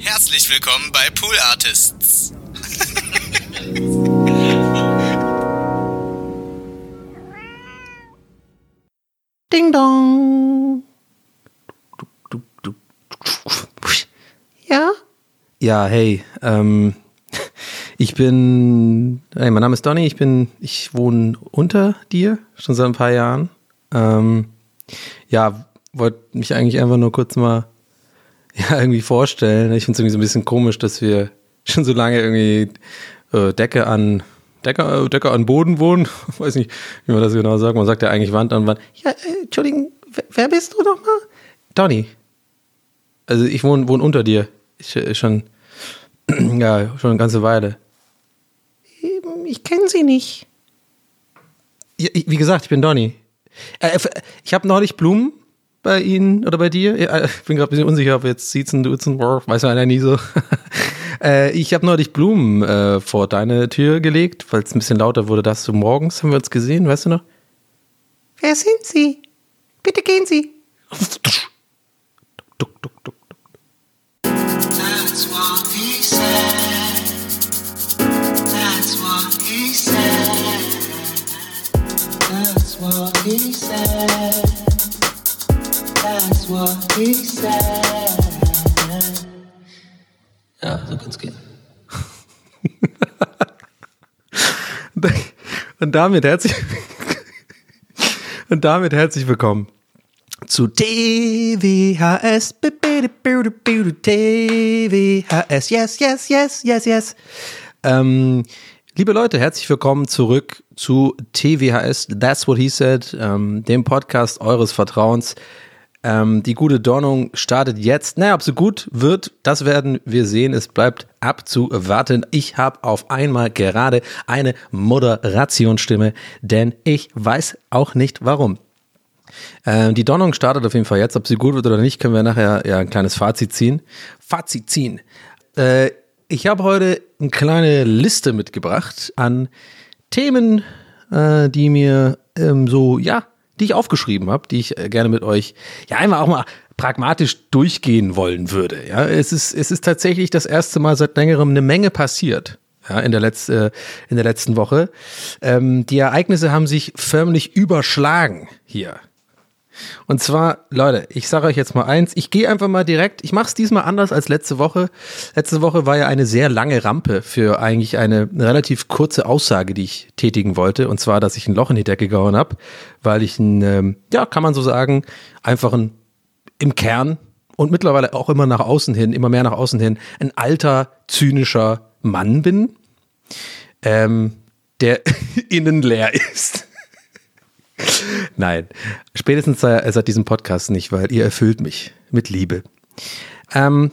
Herzlich willkommen bei Pool Artists. Ding dong. Ja? Ja, hey, ähm, ich bin, hey, mein Name ist Donny, ich bin, ich wohne unter dir, schon seit ein paar Jahren. Ähm, ja, wollte mich eigentlich einfach nur kurz mal, ja, irgendwie vorstellen. Ich finde es irgendwie so ein bisschen komisch, dass wir schon so lange irgendwie äh, Decke an, Decke, äh, Decke an Boden wohnen. Weiß nicht, wie man das genau sagt. Man sagt ja eigentlich Wand an Wand. Ja, äh, Entschuldigung, wer, wer bist du nochmal? Donny. Also ich wohne, wohne unter dir. Ich, äh, schon, ja, schon eine ganze Weile. Ich kenne sie nicht. Ja, wie gesagt, ich bin Donny. Äh, ich habe neulich Blumen bei Ihnen oder bei dir. Ja, Ich bin gerade ein bisschen unsicher, ob jetzt siezen, duzen, weiß man ja nie so. äh, ich habe neulich Blumen äh, vor deine Tür gelegt, weil es ein bisschen lauter wurde. Das so morgens haben wir uns gesehen, weißt du noch? Wer sind Sie? Bitte gehen Sie. Duck, duck, duck, duck. That's what he said. That's what he said. That's what he said. That's what he said. Ja, so kann's gehen. Und damit herzlich und damit herzlich willkommen zu TWHS TWHS yes yes yes yes yes. Ähm, liebe Leute herzlich willkommen zurück zu TWHS That's What He Said ähm, dem Podcast eures Vertrauens ähm, die gute Donnung startet jetzt. Naja, ob sie gut wird, das werden wir sehen. Es bleibt abzuwarten. Ich habe auf einmal gerade eine Moderationsstimme, denn ich weiß auch nicht warum. Ähm, die Donnung startet auf jeden Fall jetzt. Ob sie gut wird oder nicht, können wir nachher ja ein kleines Fazit ziehen. Fazit ziehen. Äh, ich habe heute eine kleine Liste mitgebracht an Themen, äh, die mir ähm, so, ja, die ich aufgeschrieben habe, die ich äh, gerne mit euch, ja, einmal auch mal pragmatisch durchgehen wollen würde. Ja, es ist, es ist tatsächlich das erste Mal seit längerem eine Menge passiert. Ja, in der, Letz-, äh, in der letzten Woche. Ähm, die Ereignisse haben sich förmlich überschlagen hier. Und zwar, Leute, ich sage euch jetzt mal eins, ich gehe einfach mal direkt, ich mache es diesmal anders als letzte Woche. Letzte Woche war ja eine sehr lange Rampe für eigentlich eine relativ kurze Aussage, die ich tätigen wollte. Und zwar, dass ich ein Loch in die Decke gehauen habe, weil ich ein, ähm, ja, kann man so sagen, einfach ein, im Kern und mittlerweile auch immer nach außen hin, immer mehr nach außen hin, ein alter, zynischer Mann bin, ähm, der innen leer ist. Nein, spätestens seit, diesem Podcast nicht, weil ihr erfüllt mich mit Liebe. Ähm,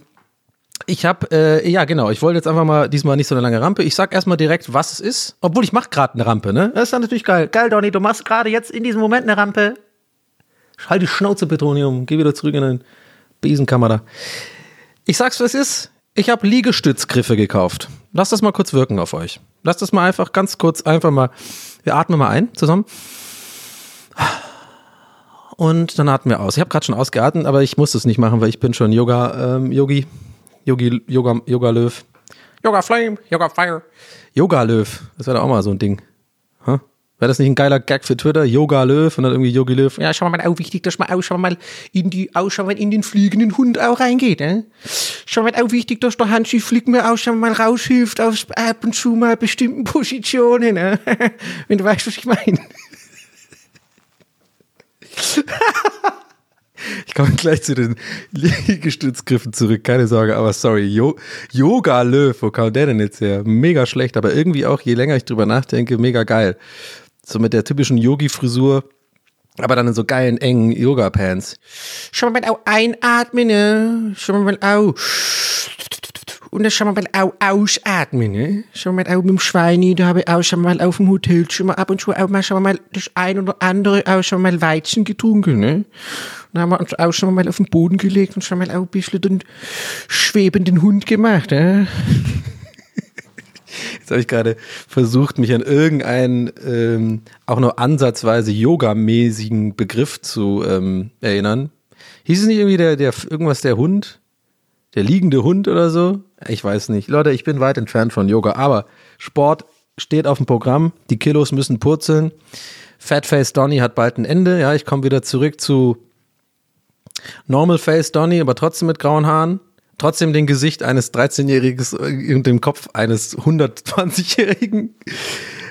ich habe, äh, ja genau, ich wollte jetzt einfach mal diesmal nicht so eine lange Rampe. Ich sag erstmal direkt, was es ist, obwohl ich mache gerade eine Rampe, ne? Das ist dann natürlich geil. Geil, Donny, du machst gerade jetzt in diesem Moment eine Rampe. Halt die Schnauze, Petronium. Geh wieder zurück in den Besenkammer da. Ich sag's, was es ist. Ich habe Liegestützgriffe gekauft. Lasst das mal kurz wirken auf euch. Lasst das mal einfach ganz kurz einfach mal. Wir atmen mal ein zusammen. Und dann atmen wir aus. Ich habe gerade schon ausgeatmet, aber ich muss es nicht machen, weil ich bin schon Yoga, ähm, Yogi, Yogi, Yoga, Yoga Löw. Yoga Flame, Yoga Fire. Yoga Löw. Das wäre doch auch mal so ein Ding. Huh? Wäre das nicht ein geiler Gag für Twitter? Yoga Löw und dann irgendwie Yogi Löw. Ja, schau mal, auch wichtig, dass man auch schon mal in die, auch schon mal in den fliegenden Hund auch reingeht, ne? Schon mal auch wichtig, dass der Hansi Flick mir auch schon mal raushilft aus ab und zu mal bestimmten Positionen, ne? Wenn du weißt, was ich meine. Ich komme gleich zu den Liegestützgriffen zurück, keine Sorge, aber sorry. Jo Yoga Löw, wo kam der denn jetzt her? Mega schlecht, aber irgendwie auch, je länger ich drüber nachdenke, mega geil. So mit der typischen Yogi-Frisur, aber dann in so geilen, engen Yoga-Pants. Schon mal auch einatmen, ne? Schon mal auch. Und dann schon mal auch ausatmen, ne? Schon mal auch mit dem Schweini, da habe ich auch schon mal auf dem Hotel schon mal ab und zu auch mal schon mal das ein oder andere auch schon mal Weizen getrunken, ne? Dann haben wir uns auch schon mal auf den Boden gelegt und schon mal auch ein bisschen den schwebenden Hund gemacht, ne? Jetzt habe ich gerade versucht, mich an irgendeinen ähm, auch nur ansatzweise yogamäßigen Begriff zu ähm, erinnern. Hieß es nicht irgendwie der, der irgendwas der Hund? Der liegende Hund oder so? Ich weiß nicht. Leute, ich bin weit entfernt von Yoga, aber Sport steht auf dem Programm. Die Kilos müssen purzeln. Fatface Donny hat bald ein Ende. Ja, ich komme wieder zurück zu Normal Face Donny, aber trotzdem mit grauen Haaren. Trotzdem den Gesicht eines 13-Jährigen und dem Kopf eines 120-Jährigen.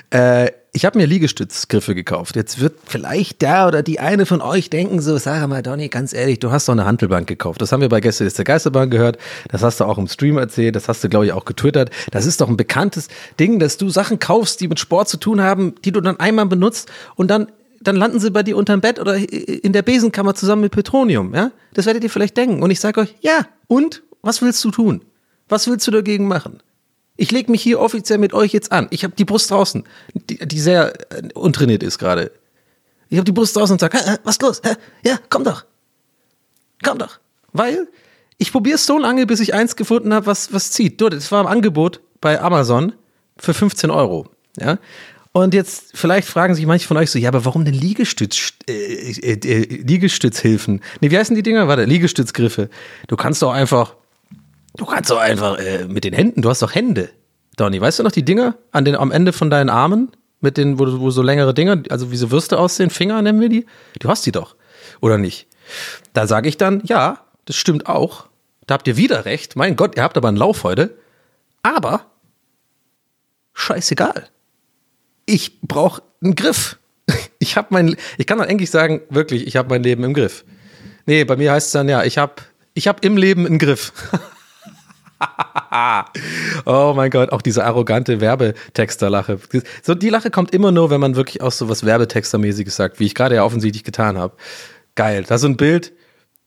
Äh, ich habe mir Liegestützgriffe gekauft. Jetzt wird vielleicht der oder die eine von euch denken so, sag mal Donny, ganz ehrlich, du hast doch eine Handelbank gekauft. Das haben wir bei Gäste ist der Geisterbahn gehört. Das hast du auch im Stream erzählt. Das hast du, glaube ich, auch getwittert. Das ist doch ein bekanntes Ding, dass du Sachen kaufst, die mit Sport zu tun haben, die du dann einmal benutzt und dann dann landen sie bei dir unterm Bett oder in der Besenkammer zusammen mit Petroleum, ja? Das werdet ihr vielleicht denken. Und ich sage euch, ja, und? Was willst du tun? Was willst du dagegen machen? Ich lege mich hier offiziell mit euch jetzt an. Ich habe die Brust draußen, die, die sehr äh, untrainiert ist gerade. Ich habe die Brust draußen und sage, was los? Hä? Ja, komm doch. Komm doch. Weil ich probiere es so lange, bis ich eins gefunden habe, was, was zieht. Du, das war im Angebot bei Amazon für 15 Euro. Ja. Und jetzt vielleicht fragen sich manche von euch so, ja, aber warum denn Liegestütz, äh, äh, äh, Liegestützhilfen? Nee, wie heißen die Dinger? Warte, Liegestützgriffe. Du kannst doch einfach Du kannst doch einfach äh, mit den Händen, du hast doch Hände, Donny. Weißt du noch die Dinger an den, am Ende von deinen Armen? Mit den, wo, wo so längere Dinger, also wie so Würste aussehen, Finger nennen wir die? Du hast die doch, oder nicht? Da sage ich dann, ja, das stimmt auch. Da habt ihr wieder recht. Mein Gott, ihr habt aber einen Lauf heute. Aber scheißegal. Ich brauche einen Griff. Ich habe mein, ich kann dann eigentlich sagen, wirklich, ich habe mein Leben im Griff. Nee, bei mir heißt es dann ja, ich habe ich hab im Leben einen Griff. oh mein Gott, auch diese arrogante Werbetexterlache. So, die Lache kommt immer nur, wenn man wirklich auch so was Werbetextermäßiges sagt, wie ich gerade ja offensichtlich getan habe. Geil. Das ist ein Bild.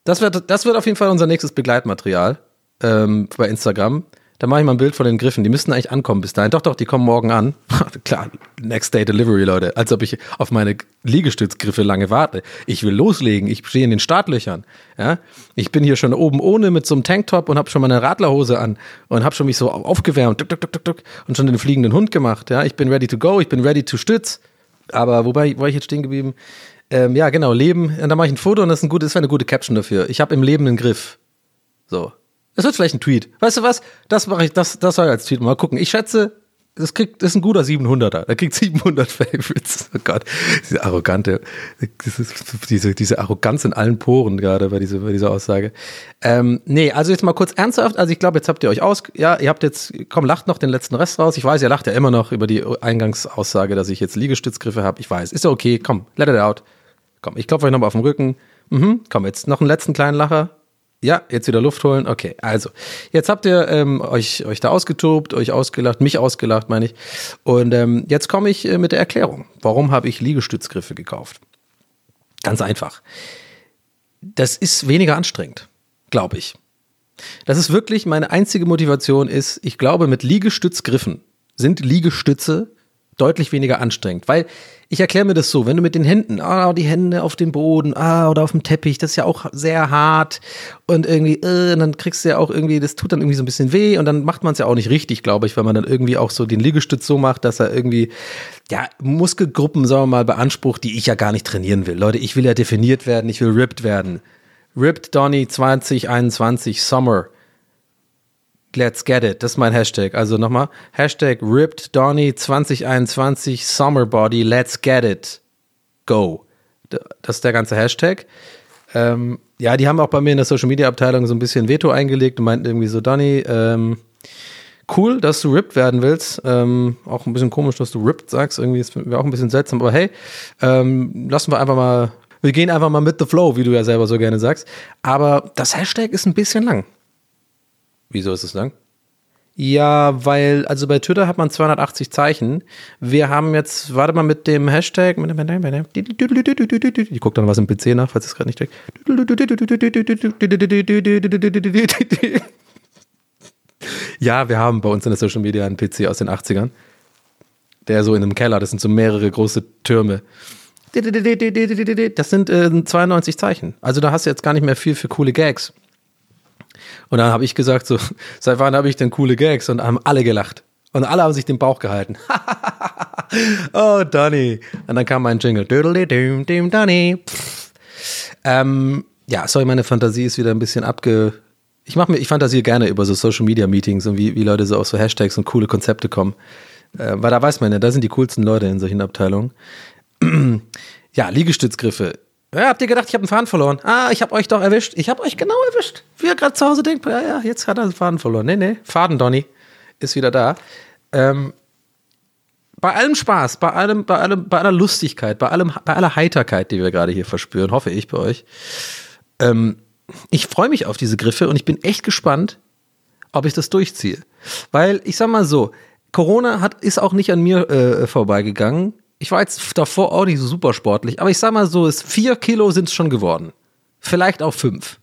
Das wird, das wird auf jeden Fall unser nächstes Begleitmaterial ähm, bei Instagram. Da mache ich mal ein Bild von den Griffen. Die müssten eigentlich ankommen bis dahin. Doch, doch, die kommen morgen an. Klar, Next Day Delivery, Leute. Als ob ich auf meine Liegestützgriffe lange warte. Ich will loslegen. Ich stehe in den Startlöchern. Ja? Ich bin hier schon oben ohne mit so einem Tanktop und habe schon meine Radlerhose an und habe schon mich so aufgewärmt tuk, tuk, tuk, und schon den fliegenden Hund gemacht. Ja? Ich bin ready to go. Ich bin ready to stütz. Aber wobei wo war ich jetzt stehen geblieben? Ähm, ja, genau, Leben. Und da mache ich ein Foto und das ist, ein gut, das wäre eine gute Caption dafür. Ich habe im Leben einen Griff. So. Das wird vielleicht ein Tweet. Weißt du was? Das mache ich, das, das soll ich als Tweet mal gucken. Ich schätze, das kriegt, das ist ein guter 700er. Der kriegt 700 Favorites. Oh Gott, diese arrogante, diese, diese Arroganz in allen Poren gerade bei dieser, bei dieser Aussage. Ähm, nee, also jetzt mal kurz ernsthaft. Also ich glaube, jetzt habt ihr euch aus, ja, ihr habt jetzt, komm, lacht noch den letzten Rest raus. Ich weiß, ihr lacht ja immer noch über die Eingangsaussage, dass ich jetzt Liegestützgriffe habe. Ich weiß, ist ja okay. Komm, let it out. Komm, ich klopfe euch nochmal auf den Rücken. Mhm, komm, jetzt noch einen letzten kleinen Lacher. Ja, jetzt wieder Luft holen. Okay, also jetzt habt ihr ähm, euch, euch da ausgetobt, euch ausgelacht, mich ausgelacht, meine ich. Und ähm, jetzt komme ich äh, mit der Erklärung. Warum habe ich Liegestützgriffe gekauft? Ganz einfach. Das ist weniger anstrengend, glaube ich. Das ist wirklich meine einzige Motivation ist, ich glaube, mit Liegestützgriffen sind Liegestütze deutlich weniger anstrengend, weil ich erkläre mir das so, wenn du mit den Händen, ah, die Hände auf dem Boden, ah, oder auf dem Teppich, das ist ja auch sehr hart und irgendwie, äh, und dann kriegst du ja auch irgendwie, das tut dann irgendwie so ein bisschen weh und dann macht man es ja auch nicht richtig, glaube ich, weil man dann irgendwie auch so den Liegestütz so macht, dass er irgendwie, ja, Muskelgruppen, sagen wir mal, beansprucht, die ich ja gar nicht trainieren will. Leute, ich will ja definiert werden, ich will ripped werden. Ripped Donny 2021 Summer. Let's get it. Das ist mein Hashtag. Also nochmal. Hashtag Ripped Donny 2021 Summer Body. Let's get it. Go. Das ist der ganze Hashtag. Ähm, ja, die haben auch bei mir in der Social Media Abteilung so ein bisschen Veto eingelegt und meinten irgendwie so, Donny, ähm, cool, dass du ripped werden willst. Ähm, auch ein bisschen komisch, dass du ripped sagst. Irgendwie ist mir auch ein bisschen seltsam. Aber hey, ähm, lassen wir einfach mal, wir gehen einfach mal mit the flow, wie du ja selber so gerne sagst. Aber das Hashtag ist ein bisschen lang. Wieso ist es lang? Ja, weil, also bei Twitter hat man 280 Zeichen. Wir haben jetzt, warte mal mit dem Hashtag, ich gucke dann was im PC nach, falls es gerade nicht checkt. Ja, wir haben bei uns in der Social Media einen PC aus den 80ern. Der so in einem Keller, das sind so mehrere große Türme. Das sind äh, 92 Zeichen. Also da hast du jetzt gar nicht mehr viel für coole Gags. Und dann habe ich gesagt, so, seit wann habe ich denn coole Gags? Und haben alle gelacht. Und alle haben sich den Bauch gehalten. oh, Donny. Und dann kam mein Jingle. Donny. Ähm, ja, sorry, meine Fantasie ist wieder ein bisschen abge. ich mache mir, ich fantasiere gerne über so Social Media Meetings und wie, wie Leute so auf so Hashtags und coole Konzepte kommen. Äh, weil da weiß man ja, da sind die coolsten Leute in solchen Abteilungen. ja, Liegestützgriffe. Ja, habt ihr gedacht, ich habe einen Faden verloren? Ah, ich habe euch doch erwischt. Ich habe euch genau erwischt. Wie ihr gerade zu Hause denkt, ja, ja, jetzt hat er den Faden verloren. Nee, nee, Faden Donny ist wieder da. Ähm, bei allem Spaß, bei allem, bei allem, bei aller Lustigkeit, bei allem, bei aller Heiterkeit, die wir gerade hier verspüren, hoffe ich bei euch. Ähm, ich freue mich auf diese Griffe und ich bin echt gespannt, ob ich das durchziehe. Weil ich sag mal so, Corona hat, ist auch nicht an mir äh, vorbeigegangen. Ich war jetzt davor auch nicht so super sportlich, aber ich sag mal so, es vier Kilo sind es schon geworden. Vielleicht auch fünf.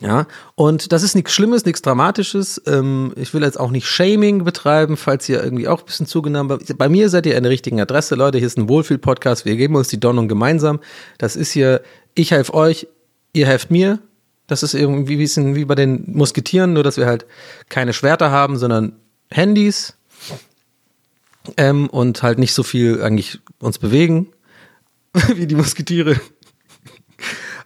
Ja, und das ist nichts Schlimmes, nichts Dramatisches. Ähm, ich will jetzt auch nicht Shaming betreiben, falls ihr irgendwie auch ein bisschen zugenommen habt. Bei mir seid ihr an der richtigen Adresse, Leute. Hier ist ein Wohlfühl-Podcast. Wir geben uns die Donnung gemeinsam. Das ist hier, ich helfe euch, ihr helft mir. Das ist irgendwie ein bisschen wie bei den Musketieren, nur dass wir halt keine Schwerter haben, sondern Handys ähm, und halt nicht so viel eigentlich uns bewegen wie die Musketiere.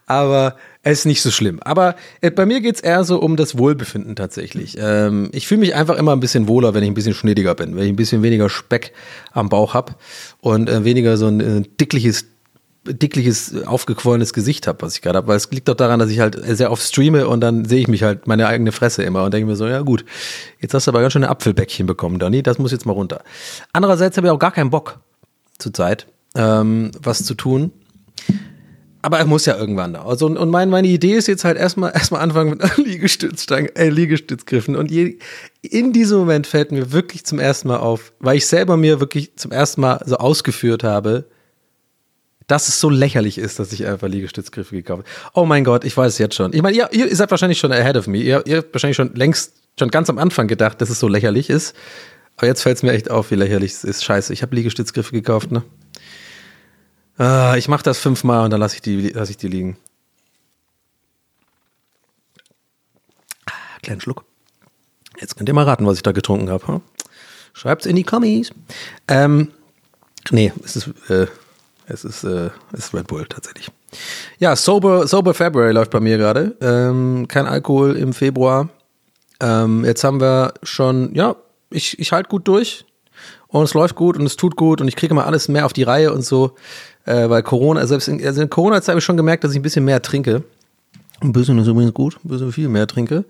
Aber es ist nicht so schlimm. Aber äh, bei mir geht es eher so um das Wohlbefinden tatsächlich. Ähm, ich fühle mich einfach immer ein bisschen wohler, wenn ich ein bisschen schnittiger bin, wenn ich ein bisschen weniger Speck am Bauch habe und äh, weniger so ein äh, dickliches dickliches, aufgequollenes Gesicht habe, was ich gerade habe, weil es liegt doch daran, dass ich halt sehr oft streame und dann sehe ich mich halt meine eigene Fresse immer und denke mir so, ja gut, jetzt hast du aber ganz schön ein Apfelbäckchen bekommen, Donny, das muss jetzt mal runter. Andererseits habe ich auch gar keinen Bock zurzeit, ähm, was zu tun. Aber er muss ja irgendwann da. Also, und mein, meine Idee ist jetzt halt erstmal, erstmal anfangen mit Liegestützstangen, äh, Liegestützgriffen. Und je, in diesem Moment fällt mir wirklich zum ersten Mal auf, weil ich selber mir wirklich zum ersten Mal so ausgeführt habe, dass es so lächerlich ist, dass ich einfach Liegestützgriffe gekauft habe. Oh mein Gott, ich weiß es jetzt schon. Ich meine, ihr, ihr seid wahrscheinlich schon ahead of me. Ihr, ihr habt wahrscheinlich schon längst, schon ganz am Anfang gedacht, dass es so lächerlich ist. Aber jetzt fällt es mir echt auf, wie lächerlich es ist. Scheiße, ich habe Liegestützgriffe gekauft, ne? Ah, ich mache das fünfmal und dann lasse ich, die, lass ich die liegen. Kleinen Schluck. Jetzt könnt ihr mal raten, was ich da getrunken habe. Hm? Schreibt's in die Kommis. Ähm, nee, es ist, äh, es ist, äh, es ist Red Bull tatsächlich. Ja, Sober, Sober February läuft bei mir gerade. Ähm, kein Alkohol im Februar. Ähm, jetzt haben wir schon, ja, ich, ich halte gut durch und es läuft gut und es tut gut und ich kriege mal alles mehr auf die Reihe und so, äh, weil Corona, selbst in, also in Corona-Zeit habe ich schon gemerkt, dass ich ein bisschen mehr trinke. Ein bisschen ist übrigens gut, ein bisschen viel mehr trinke.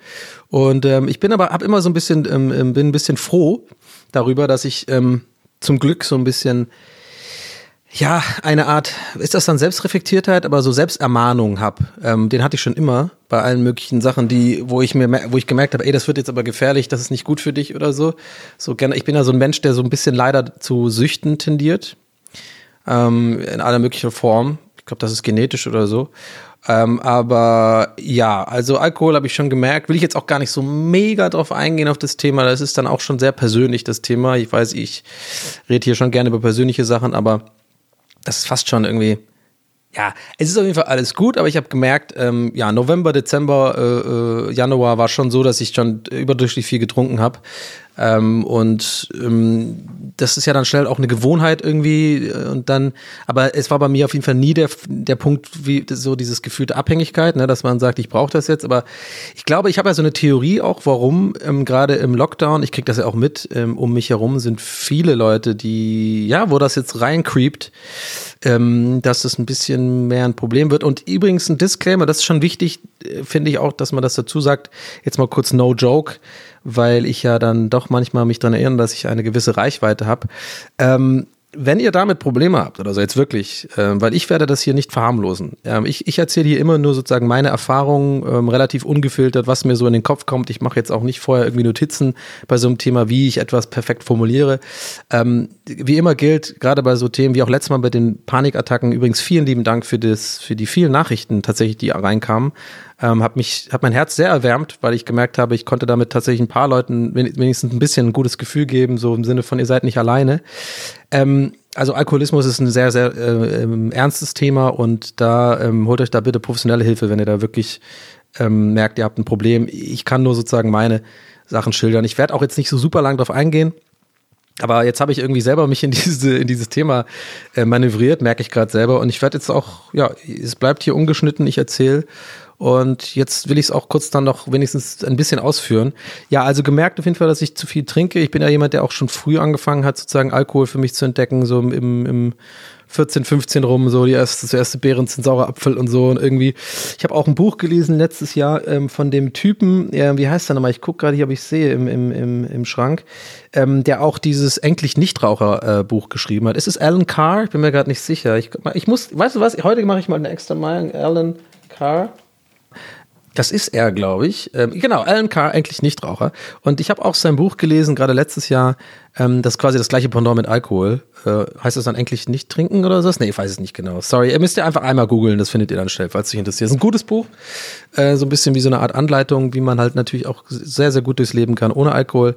Und ähm, ich bin aber, hab immer so ein bisschen, ähm, ähm bin ein bisschen froh darüber, dass ich ähm, zum Glück so ein bisschen ja, eine Art, ist das dann Selbstreflektiertheit, aber so Selbstermahnung hab. Ähm, den hatte ich schon immer bei allen möglichen Sachen, die, wo ich mir, wo ich gemerkt habe, ey, das wird jetzt aber gefährlich, das ist nicht gut für dich oder so. So gerne, ich bin ja so ein Mensch, der so ein bisschen leider zu Süchten tendiert. Ähm, in aller möglichen Form. Ich glaube, das ist genetisch oder so. Ähm, aber ja, also Alkohol habe ich schon gemerkt. Will ich jetzt auch gar nicht so mega drauf eingehen auf das Thema. Das ist dann auch schon sehr persönlich, das Thema. Ich weiß, ich rede hier schon gerne über persönliche Sachen, aber das ist fast schon irgendwie, ja, es ist auf jeden Fall alles gut, aber ich habe gemerkt, ähm, ja, November, Dezember, äh, äh, Januar war schon so, dass ich schon überdurchschnittlich viel getrunken habe. Ähm, und ähm, das ist ja dann schnell auch eine Gewohnheit irgendwie. Äh, und dann, aber es war bei mir auf jeden Fall nie der, der Punkt, wie so dieses Gefühl der Abhängigkeit, ne, dass man sagt, ich brauche das jetzt. Aber ich glaube, ich habe ja so eine Theorie auch, warum ähm, gerade im Lockdown, ich kriege das ja auch mit, ähm, um mich herum sind viele Leute, die, ja, wo das jetzt reincreept, ähm, dass es ein bisschen mehr ein Problem wird. Und übrigens ein Disclaimer, das ist schon wichtig, äh, finde ich auch, dass man das dazu sagt. Jetzt mal kurz No Joke weil ich ja dann doch manchmal mich daran erinnere, dass ich eine gewisse Reichweite habe. Ähm, wenn ihr damit Probleme habt, oder so jetzt wirklich, äh, weil ich werde das hier nicht verharmlosen. Ähm, ich ich erzähle hier immer nur sozusagen meine Erfahrungen, ähm, relativ ungefiltert, was mir so in den Kopf kommt. Ich mache jetzt auch nicht vorher irgendwie Notizen bei so einem Thema, wie ich etwas perfekt formuliere. Ähm, wie immer gilt, gerade bei so Themen wie auch letztes Mal bei den Panikattacken, übrigens vielen lieben Dank für, das, für die vielen Nachrichten tatsächlich, die reinkamen. Ähm, hat mich, hat mein Herz sehr erwärmt, weil ich gemerkt habe, ich konnte damit tatsächlich ein paar Leuten wenigstens ein bisschen ein gutes Gefühl geben, so im Sinne von, ihr seid nicht alleine. Ähm, also Alkoholismus ist ein sehr, sehr äh, ähm, ernstes Thema und da ähm, holt euch da bitte professionelle Hilfe, wenn ihr da wirklich ähm, merkt, ihr habt ein Problem. Ich kann nur sozusagen meine Sachen schildern. Ich werde auch jetzt nicht so super lang drauf eingehen. Aber jetzt habe ich irgendwie selber mich in, diese, in dieses Thema äh, manövriert, merke ich gerade selber. Und ich werde jetzt auch, ja, es bleibt hier ungeschnitten, ich erzähle Und jetzt will ich es auch kurz dann noch wenigstens ein bisschen ausführen. Ja, also gemerkt auf jeden Fall, dass ich zu viel trinke. Ich bin ja jemand, der auch schon früh angefangen hat, sozusagen Alkohol für mich zu entdecken, so im, im 14, 15 rum, so die erste, so erste Beeren sind saurer Apfel und so und irgendwie. Ich habe auch ein Buch gelesen letztes Jahr ähm, von dem Typen, äh, wie heißt der nochmal? Ich gucke gerade hier, ob ich sehe im, im, im, im Schrank, ähm, der auch dieses Endlich Nichtraucher-Buch geschrieben hat. Ist es Alan Carr? Ich bin mir gerade nicht sicher. Ich, ich muss, weißt du was? Heute mache ich mal eine extra Meinung. Alan Carr. Das ist er, glaube ich. Ähm, genau, Alan Carr, eigentlich Nichtraucher. Und ich habe auch sein Buch gelesen, gerade letztes Jahr. Ähm, das ist quasi das gleiche Pendant mit Alkohol. Äh, heißt das dann eigentlich nicht trinken oder so? Nee, ich weiß es nicht genau. Sorry, ihr müsst ja einfach einmal googeln, das findet ihr dann schnell, falls euch interessiert. Das ist ein gutes Buch. Äh, so ein bisschen wie so eine Art Anleitung, wie man halt natürlich auch sehr, sehr gut durchs Leben kann ohne Alkohol.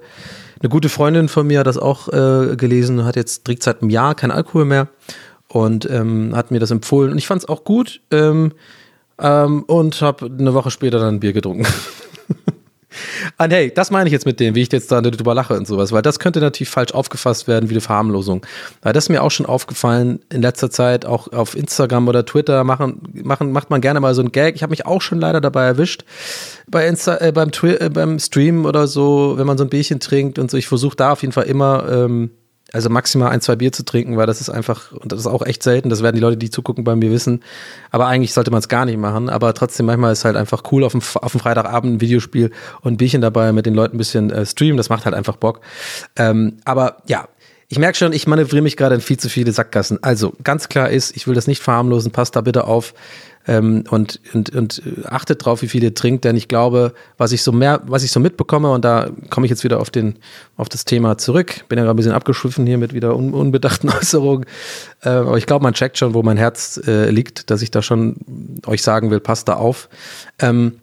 Eine gute Freundin von mir hat das auch äh, gelesen, hat jetzt trinkt seit einem Jahr kein Alkohol mehr und ähm, hat mir das empfohlen. Und ich fand es auch gut. Ähm, ähm, und habe eine Woche später dann ein Bier getrunken. Und hey, das meine ich jetzt mit dem, wie ich jetzt da drüber lache und sowas, weil das könnte natürlich falsch aufgefasst werden wie eine Verharmlosung. Weil das ist mir auch schon aufgefallen in letzter Zeit, auch auf Instagram oder Twitter machen, machen, macht man gerne mal so ein Gag. Ich habe mich auch schon leider dabei erwischt, bei Insta, äh, beim, äh, beim Stream oder so, wenn man so ein Bierchen trinkt und so. Ich versuche da auf jeden Fall immer ähm, also maximal ein, zwei Bier zu trinken, weil das ist einfach, und das ist auch echt selten, das werden die Leute, die zugucken, bei mir wissen. Aber eigentlich sollte man es gar nicht machen. Aber trotzdem, manchmal ist es halt einfach cool, auf dem, auf dem Freitagabend ein Videospiel und ein Bierchen dabei mit den Leuten ein bisschen äh, streamen. Das macht halt einfach Bock. Ähm, aber ja, ich merke schon, ich manövriere mich gerade in viel zu viele Sackgassen. Also ganz klar ist, ich will das nicht verharmlosen, passt da bitte auf ähm, und, und, und achtet drauf, wie viel ihr trinkt, denn ich glaube, was ich so mehr, was ich so mitbekomme, und da komme ich jetzt wieder auf den, auf das Thema zurück, bin ja gerade ein bisschen abgeschwiffen hier mit wieder un, unbedachten Äußerungen, äh, aber ich glaube, man checkt schon, wo mein Herz äh, liegt, dass ich da schon euch sagen will, passt da auf. Ähm,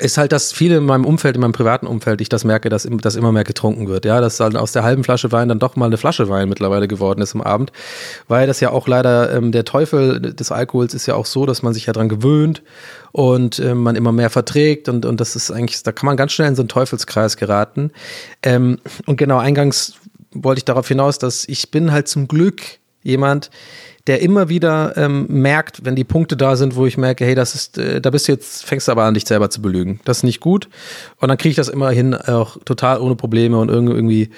ist halt, dass viele in meinem Umfeld, in meinem privaten Umfeld, ich das merke, dass, dass immer mehr getrunken wird. Ja, dass halt aus der halben Flasche Wein dann doch mal eine Flasche Wein mittlerweile geworden ist am Abend. Weil das ja auch leider, ähm, der Teufel des Alkohols ist ja auch so, dass man sich ja dran gewöhnt und äh, man immer mehr verträgt und, und das ist eigentlich, da kann man ganz schnell in so einen Teufelskreis geraten. Ähm, und genau, eingangs wollte ich darauf hinaus, dass ich bin halt zum Glück jemand, der immer wieder ähm, merkt, wenn die Punkte da sind, wo ich merke, hey, das ist, äh, da bist du jetzt, fängst du aber an, dich selber zu belügen. Das ist nicht gut. Und dann kriege ich das immer hin, auch total ohne Probleme und irgendwie,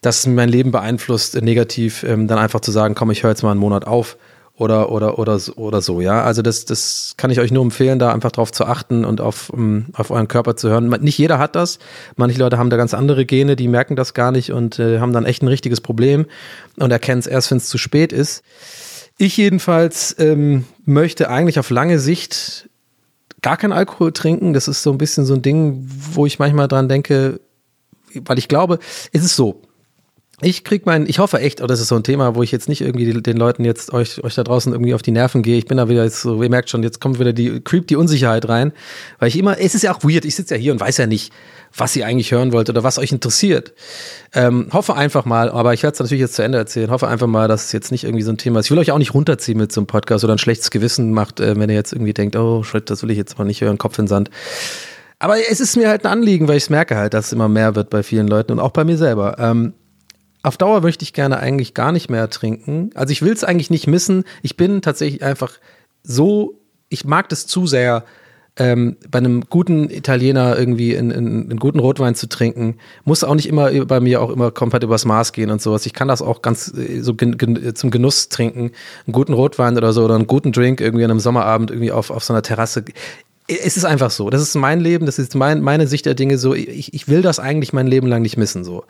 dass mein Leben beeinflusst, negativ, ähm, dann einfach zu sagen, komm, ich höre jetzt mal einen Monat auf oder oder oder oder so ja also das das kann ich euch nur empfehlen da einfach drauf zu achten und auf um, ähm, auf euren Körper zu hören nicht jeder hat das manche Leute haben da ganz andere Gene die merken das gar nicht und äh, haben dann echt ein richtiges Problem und erkennen es erst wenn es zu spät ist ich jedenfalls ähm, möchte eigentlich auf lange Sicht gar keinen Alkohol trinken. Das ist so ein bisschen so ein Ding, wo ich manchmal dran denke, weil ich glaube, es ist so. Ich krieg mein, ich hoffe echt, oder das ist so ein Thema, wo ich jetzt nicht irgendwie den Leuten jetzt euch, euch da draußen irgendwie auf die Nerven gehe. Ich bin da wieder jetzt so, ihr merkt schon, jetzt kommt wieder die, creep die Unsicherheit rein. Weil ich immer, es ist ja auch weird, ich sitze ja hier und weiß ja nicht, was ihr eigentlich hören wollt oder was euch interessiert. Ähm, hoffe einfach mal, aber ich werde es natürlich jetzt zu Ende erzählen, hoffe einfach mal, dass es jetzt nicht irgendwie so ein Thema ist. Ich will euch auch nicht runterziehen mit so einem Podcast oder ein schlechtes Gewissen macht, äh, wenn ihr jetzt irgendwie denkt, oh shit, das will ich jetzt mal nicht hören, Kopf in Sand. Aber es ist mir halt ein Anliegen, weil ich merke halt, dass es immer mehr wird bei vielen Leuten und auch bei mir selber. Ähm, auf Dauer möchte ich gerne eigentlich gar nicht mehr trinken. Also ich will es eigentlich nicht missen. Ich bin tatsächlich einfach so, ich mag das zu sehr, ähm, bei einem guten Italiener irgendwie einen, einen, guten Rotwein zu trinken. Muss auch nicht immer bei mir auch immer komplett übers Maß gehen und sowas. Ich kann das auch ganz äh, so gen, gen, zum Genuss trinken. Einen guten Rotwein oder so oder einen guten Drink irgendwie an einem Sommerabend irgendwie auf, auf so einer Terrasse es ist einfach so. Das ist mein Leben, das ist mein, meine Sicht der Dinge so. Ich, ich will das eigentlich mein Leben lang nicht missen so.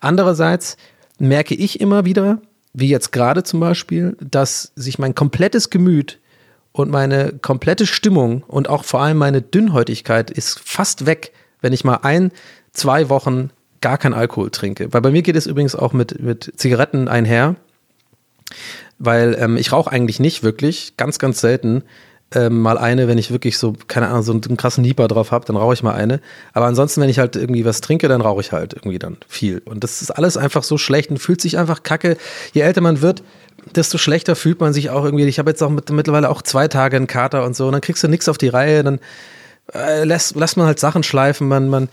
Andererseits merke ich immer wieder, wie jetzt gerade zum Beispiel, dass sich mein komplettes Gemüt und meine komplette Stimmung und auch vor allem meine Dünnhäutigkeit ist fast weg, wenn ich mal ein, zwei Wochen gar kein Alkohol trinke. Weil bei mir geht es übrigens auch mit, mit Zigaretten einher, weil ähm, ich rauche eigentlich nicht wirklich, ganz, ganz selten ähm, mal eine, wenn ich wirklich so, keine Ahnung, so einen krassen Nieper drauf habe, dann rauche ich mal eine. Aber ansonsten, wenn ich halt irgendwie was trinke, dann rauche ich halt irgendwie dann viel. Und das ist alles einfach so schlecht und fühlt sich einfach kacke. Je älter man wird, desto schlechter fühlt man sich auch irgendwie. Ich habe jetzt auch mit, mittlerweile auch zwei Tage einen Kater und so. Und dann kriegst du nichts auf die Reihe, dann äh, lässt, lässt man halt Sachen schleifen, man, man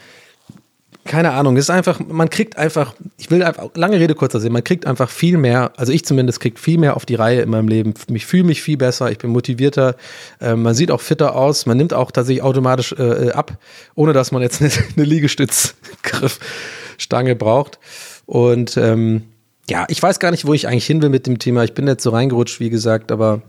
keine Ahnung, es ist einfach, man kriegt einfach, ich will einfach, lange Rede, kurzer Sinn, man kriegt einfach viel mehr, also ich zumindest krieg viel mehr auf die Reihe in meinem Leben. Ich fühle mich viel besser, ich bin motivierter, äh, man sieht auch fitter aus, man nimmt auch tatsächlich automatisch äh, ab, ohne dass man jetzt eine, eine Liegestützgriffstange braucht. Und ähm, ja, ich weiß gar nicht, wo ich eigentlich hin will mit dem Thema. Ich bin jetzt so reingerutscht, wie gesagt, aber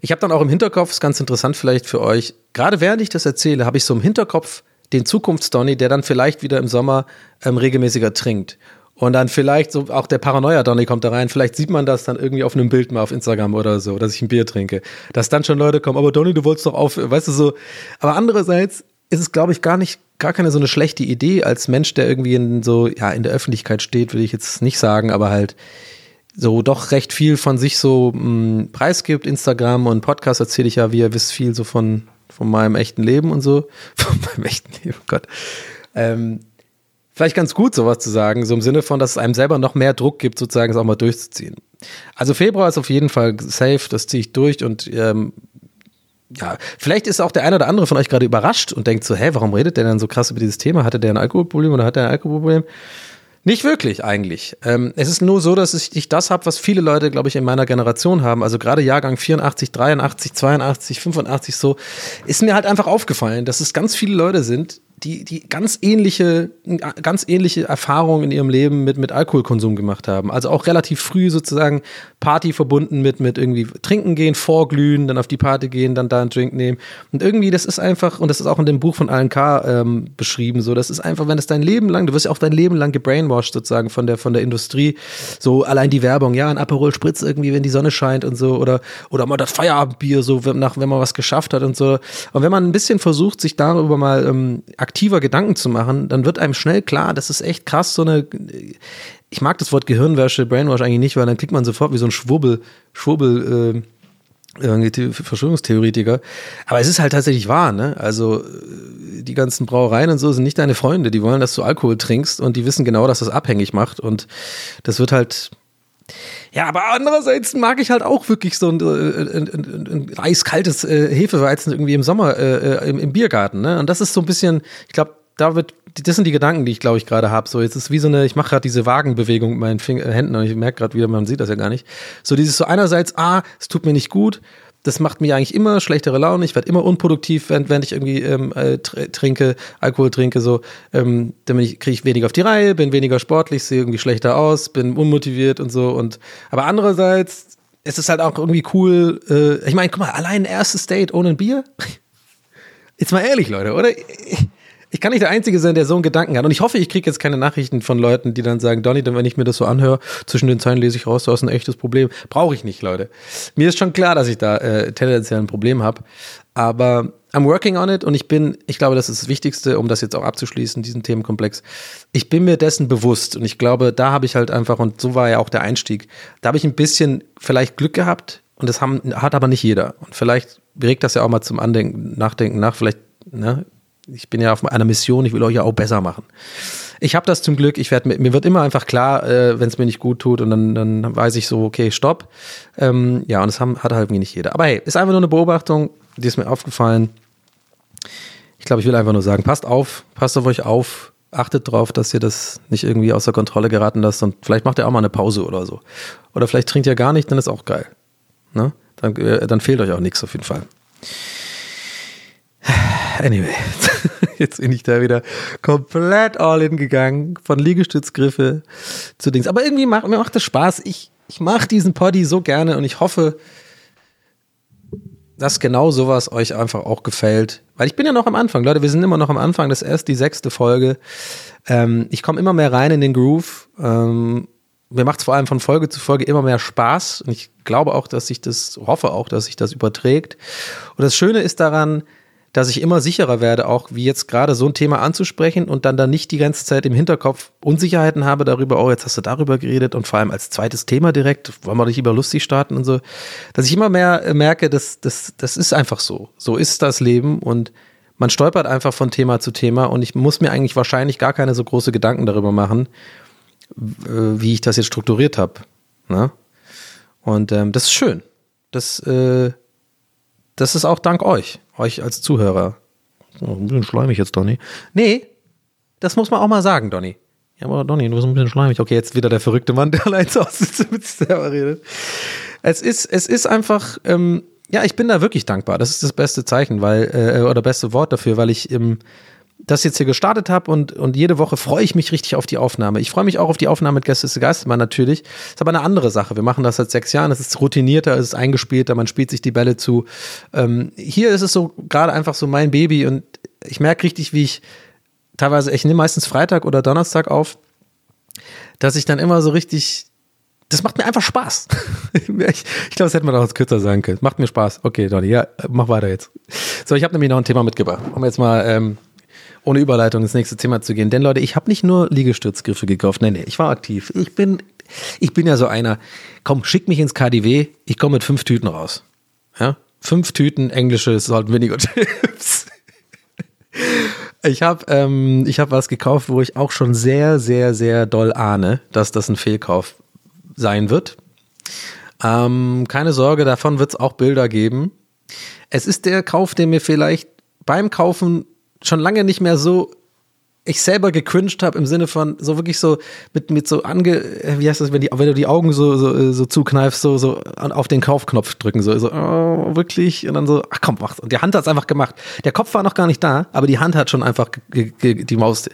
ich habe dann auch im Hinterkopf, ist ganz interessant vielleicht für euch, gerade während ich das erzähle, habe ich so im Hinterkopf den Zukunftsdonny, der dann vielleicht wieder im Sommer ähm, regelmäßiger trinkt. Und dann vielleicht so auch der Paranoia-Donny kommt da rein. Vielleicht sieht man das dann irgendwie auf einem Bild mal auf Instagram oder so, dass ich ein Bier trinke. Dass dann schon Leute kommen, aber Donny, du wolltest doch auf, weißt du so. Aber andererseits ist es, glaube ich, gar nicht, gar keine so eine schlechte Idee als Mensch, der irgendwie in so, ja, in der Öffentlichkeit steht, würde ich jetzt nicht sagen, aber halt so doch recht viel von sich so mh, preisgibt. Instagram und Podcast erzähle ich ja, wie ihr wisst, viel so von von meinem echten Leben und so. Von meinem echten Leben, oh Gott. Ähm, vielleicht ganz gut, sowas zu sagen, so im Sinne von, dass es einem selber noch mehr Druck gibt, sozusagen es auch mal durchzuziehen. Also Februar ist auf jeden Fall safe, das ziehe ich durch und ähm, ja, vielleicht ist auch der eine oder andere von euch gerade überrascht und denkt so, hä, warum redet der denn so krass über dieses Thema? Hatte der ein Alkoholproblem oder hat der ein Alkoholproblem? Nicht wirklich eigentlich. Ähm, es ist nur so, dass ich das habe, was viele Leute, glaube ich, in meiner Generation haben. Also gerade Jahrgang 84, 83, 82, 85 so, ist mir halt einfach aufgefallen, dass es ganz viele Leute sind, die, die ganz ähnliche, ganz ähnliche Erfahrungen in ihrem Leben mit, mit Alkoholkonsum gemacht haben. Also auch relativ früh sozusagen Party verbunden mit, mit irgendwie trinken gehen, vorglühen, dann auf die Party gehen, dann da einen Drink nehmen. Und irgendwie, das ist einfach, und das ist auch in dem Buch von Alan K. Ähm, beschrieben, so, das ist einfach, wenn es dein Leben lang, du wirst ja auch dein Leben lang gebrainwashed sozusagen von der, von der Industrie. So allein die Werbung, ja, ein Aperol Spritz irgendwie, wenn die Sonne scheint und so, oder, oder mal das Feierabendbier, so, wenn, nach, wenn man was geschafft hat und so. Und wenn man ein bisschen versucht, sich darüber mal ähm, aktiver Gedanken zu machen, dann wird einem schnell klar, das ist echt krass, so eine, ich mag das Wort Gehirnwäsche, Brainwash eigentlich nicht, weil dann klickt man sofort wie so ein Schwurbel, Schwurbel, äh, Verschwörungstheoretiker. Aber es ist halt tatsächlich wahr, ne? Also die ganzen Brauereien und so sind nicht deine Freunde. Die wollen, dass du Alkohol trinkst und die wissen genau, dass das abhängig macht. Und das wird halt. Ja, aber andererseits mag ich halt auch wirklich so ein, ein, ein, ein eiskaltes äh, Hefeweizen irgendwie im Sommer äh, äh, im, im, Biergarten. Ne? Und das ist so ein bisschen, ich glaube, da wird, das sind die Gedanken, die ich glaube ich gerade habe. So, jetzt ist wie so eine, ich mache gerade diese Wagenbewegung mit meinen Fing Händen und ich merke gerade wieder, man sieht das ja gar nicht. So dieses so einerseits, ah, es tut mir nicht gut, das macht mir eigentlich immer schlechtere Laune. Ich werde immer unproduktiv, wenn, wenn ich irgendwie ähm, äh, trinke, Alkohol trinke, so, ähm, dann kriege ich weniger auf die Reihe, bin weniger sportlich, sehe irgendwie schlechter aus, bin unmotiviert und so. Und aber andererseits ist es halt auch irgendwie cool. Äh, ich meine, guck mal, allein ein erstes Date ohne ein Bier. Jetzt mal ehrlich, Leute, oder? Ich kann nicht der Einzige sein, der so einen Gedanken hat. Und ich hoffe, ich kriege jetzt keine Nachrichten von Leuten, die dann sagen, Donny, wenn ich mir das so anhöre, zwischen den Zeilen lese ich raus, du hast ein echtes Problem. Brauche ich nicht, Leute. Mir ist schon klar, dass ich da äh, tendenziell ein Problem habe. Aber I'm working on it und ich bin, ich glaube, das ist das Wichtigste, um das jetzt auch abzuschließen, diesen Themenkomplex. Ich bin mir dessen bewusst und ich glaube, da habe ich halt einfach, und so war ja auch der Einstieg, da habe ich ein bisschen vielleicht Glück gehabt und das haben, hat aber nicht jeder. Und vielleicht regt das ja auch mal zum Andenken, Nachdenken nach, vielleicht, ne, ich bin ja auf einer Mission, ich will euch ja auch besser machen. Ich habe das zum Glück, ich werde mir wird immer einfach klar, äh, wenn es mir nicht gut tut und dann, dann weiß ich so, okay, stopp. Ähm, ja, und das haben, hat halt nicht jeder. Aber hey, ist einfach nur eine Beobachtung, die ist mir aufgefallen. Ich glaube, ich will einfach nur sagen, passt auf, passt auf euch auf, achtet drauf, dass ihr das nicht irgendwie außer Kontrolle geraten lasst und vielleicht macht ihr auch mal eine Pause oder so. Oder vielleicht trinkt ihr gar nicht, dann ist auch geil. Ne? Dann, äh, dann fehlt euch auch nichts auf jeden Fall. Anyway, jetzt bin ich da wieder komplett all in gegangen, von Liegestützgriffe zu Dings. Aber irgendwie macht, mir macht das Spaß. Ich, ich mache diesen Poddy so gerne und ich hoffe, dass genau sowas euch einfach auch gefällt. Weil ich bin ja noch am Anfang, Leute, wir sind immer noch am Anfang, das ist erst die sechste Folge. Ähm, ich komme immer mehr rein in den Groove. Ähm, mir macht es vor allem von Folge zu Folge immer mehr Spaß. Und ich glaube auch, dass sich das, hoffe auch, dass sich das überträgt. Und das Schöne ist daran, dass ich immer sicherer werde, auch wie jetzt gerade so ein Thema anzusprechen und dann da nicht die ganze Zeit im Hinterkopf Unsicherheiten habe darüber, oh, jetzt hast du darüber geredet und vor allem als zweites Thema direkt, wollen wir nicht lieber lustig starten und so, dass ich immer mehr äh, merke, dass das, das ist einfach so. So ist das Leben und man stolpert einfach von Thema zu Thema und ich muss mir eigentlich wahrscheinlich gar keine so große Gedanken darüber machen, wie ich das jetzt strukturiert habe. Ne? Und ähm, das ist schön. Das, äh, das ist auch dank euch euch als Zuhörer. Oh, ein bisschen schleimig jetzt, Donny. Nee, Das muss man auch mal sagen, Donny. Ja, aber Donny, du bist ein bisschen schleimig. Okay, jetzt wieder der verrückte Mann, der allein zu Hause sitzt und mit sich selber redet. Es ist, es ist einfach, ähm, ja, ich bin da wirklich dankbar. Das ist das beste Zeichen, weil, äh, oder beste Wort dafür, weil ich ähm, das jetzt hier gestartet habe und, und jede Woche freue ich mich richtig auf die Aufnahme. Ich freue mich auch auf die Aufnahme mit Gäste zu Geistermann natürlich. Ist aber eine andere Sache. Wir machen das seit sechs Jahren. Es ist routinierter, es ist eingespielter, man spielt sich die Bälle zu. Ähm, hier ist es so gerade einfach so mein Baby und ich merke richtig, wie ich teilweise, ich nehme meistens Freitag oder Donnerstag auf, dass ich dann immer so richtig, das macht mir einfach Spaß. ich ich glaube, das hätte man auch als kürzer sagen können. Macht mir Spaß. Okay, Donny, ja, mach weiter jetzt. So, ich habe nämlich noch ein Thema mitgebracht. Um jetzt mal ähm, ohne Überleitung ins nächste Thema zu gehen. Denn Leute, ich habe nicht nur Liegestützgriffe gekauft. Nee, nee, ich war aktiv. Ich bin, ich bin ja so einer, komm, schick mich ins KDW, ich komme mit fünf Tüten raus. Ja? Fünf Tüten englische Salt Vinegar Chips. Ich habe ähm, ich hab was gekauft, wo ich auch schon sehr, sehr, sehr doll ahne, dass das ein Fehlkauf sein wird. Ähm, keine Sorge, davon wird es auch Bilder geben. Es ist der Kauf, der mir vielleicht beim Kaufen schon lange nicht mehr so ich selber gecringed habe im Sinne von so wirklich so mit, mit so ange, wie heißt das, wenn, die, wenn du die Augen so, so, so zukneifst, so, so auf den Kaufknopf drücken, so, so oh, wirklich und dann so, ach komm, mach's. Und die Hand hat's einfach gemacht. Der Kopf war noch gar nicht da, aber die Hand hat schon einfach die Maus,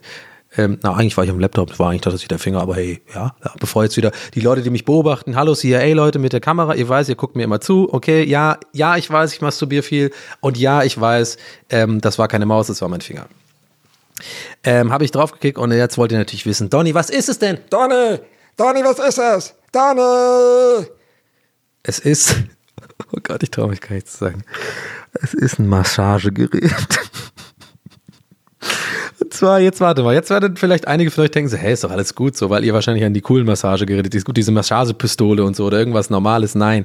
ähm, na, eigentlich war ich am Laptop, war eigentlich tatsächlich der Finger, aber hey, ja, ja, bevor jetzt wieder die Leute, die mich beobachten, hallo CIA-Leute mit der Kamera, ihr weiß, ihr guckt mir immer zu, okay, ja, ja, ich weiß, ich masturbiere viel und ja, ich weiß, ähm, das war keine Maus, das war mein Finger. Ähm, Habe ich draufgeklickt und jetzt wollt ihr natürlich wissen, Donny, was ist es denn? Donny! Donny, was ist es? Donny! Es ist, oh Gott, ich traue mich gar nicht zu sagen. Es ist ein Massagegerät. Und zwar, jetzt warte mal, jetzt werden vielleicht einige von euch denken so, hey, ist doch alles gut so, weil ihr wahrscheinlich an die coolen Massagegeräte, die ist gut, diese Massagepistole und so oder irgendwas Normales. Nein.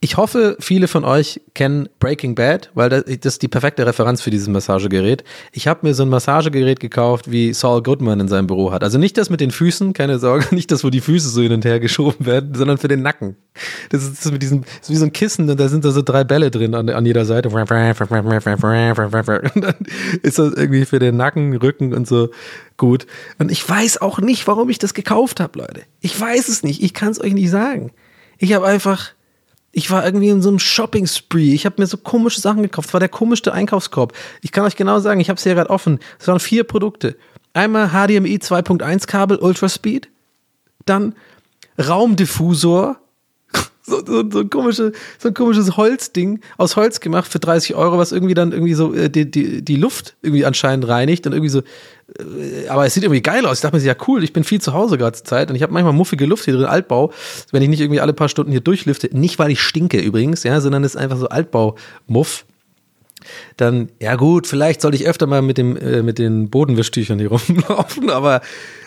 Ich hoffe, viele von euch kennen Breaking Bad, weil das, ist die perfekte Referenz für dieses Massagegerät. Ich habe mir so ein Massagegerät gekauft, wie Saul Goodman in seinem Büro hat. Also nicht das mit den Füßen, keine Sorge, nicht das, wo die Füße so hin und her geschoben werden, sondern für den Nacken. Das ist, das mit diesem, das wie so ein Kissen und da sind da so drei Bälle drin an, an jeder Seite. Und dann ist das irgendwie für den Nacken, Rücken und so gut. Und ich weiß auch nicht, warum ich das gekauft habe, Leute. Ich weiß es nicht. Ich kann es euch nicht sagen. Ich habe einfach ich war irgendwie in so einem Shopping-Spree. Ich habe mir so komische Sachen gekauft. Das war der komischste Einkaufskorb. Ich kann euch genau sagen, ich habe es hier gerade offen. Es waren vier Produkte. Einmal HDMI 2.1 Kabel Ultra Speed, dann Raumdiffusor, so, so, so, ein komische, so ein komisches Holzding aus Holz gemacht für 30 Euro, was irgendwie dann irgendwie so äh, die, die, die Luft irgendwie anscheinend reinigt und irgendwie so. Äh, aber es sieht irgendwie geil aus. Ich dachte mir, ja cool, ich bin viel zu Hause gerade zur Zeit und ich habe manchmal muffige Luft hier drin, Altbau, wenn ich nicht irgendwie alle paar Stunden hier durchlüfte. Nicht, weil ich stinke übrigens, ja, sondern es ist einfach so Altbau-Muff dann, ja gut, vielleicht sollte ich öfter mal mit, dem, äh, mit den Bodenwischtüchern hier rumlaufen, aber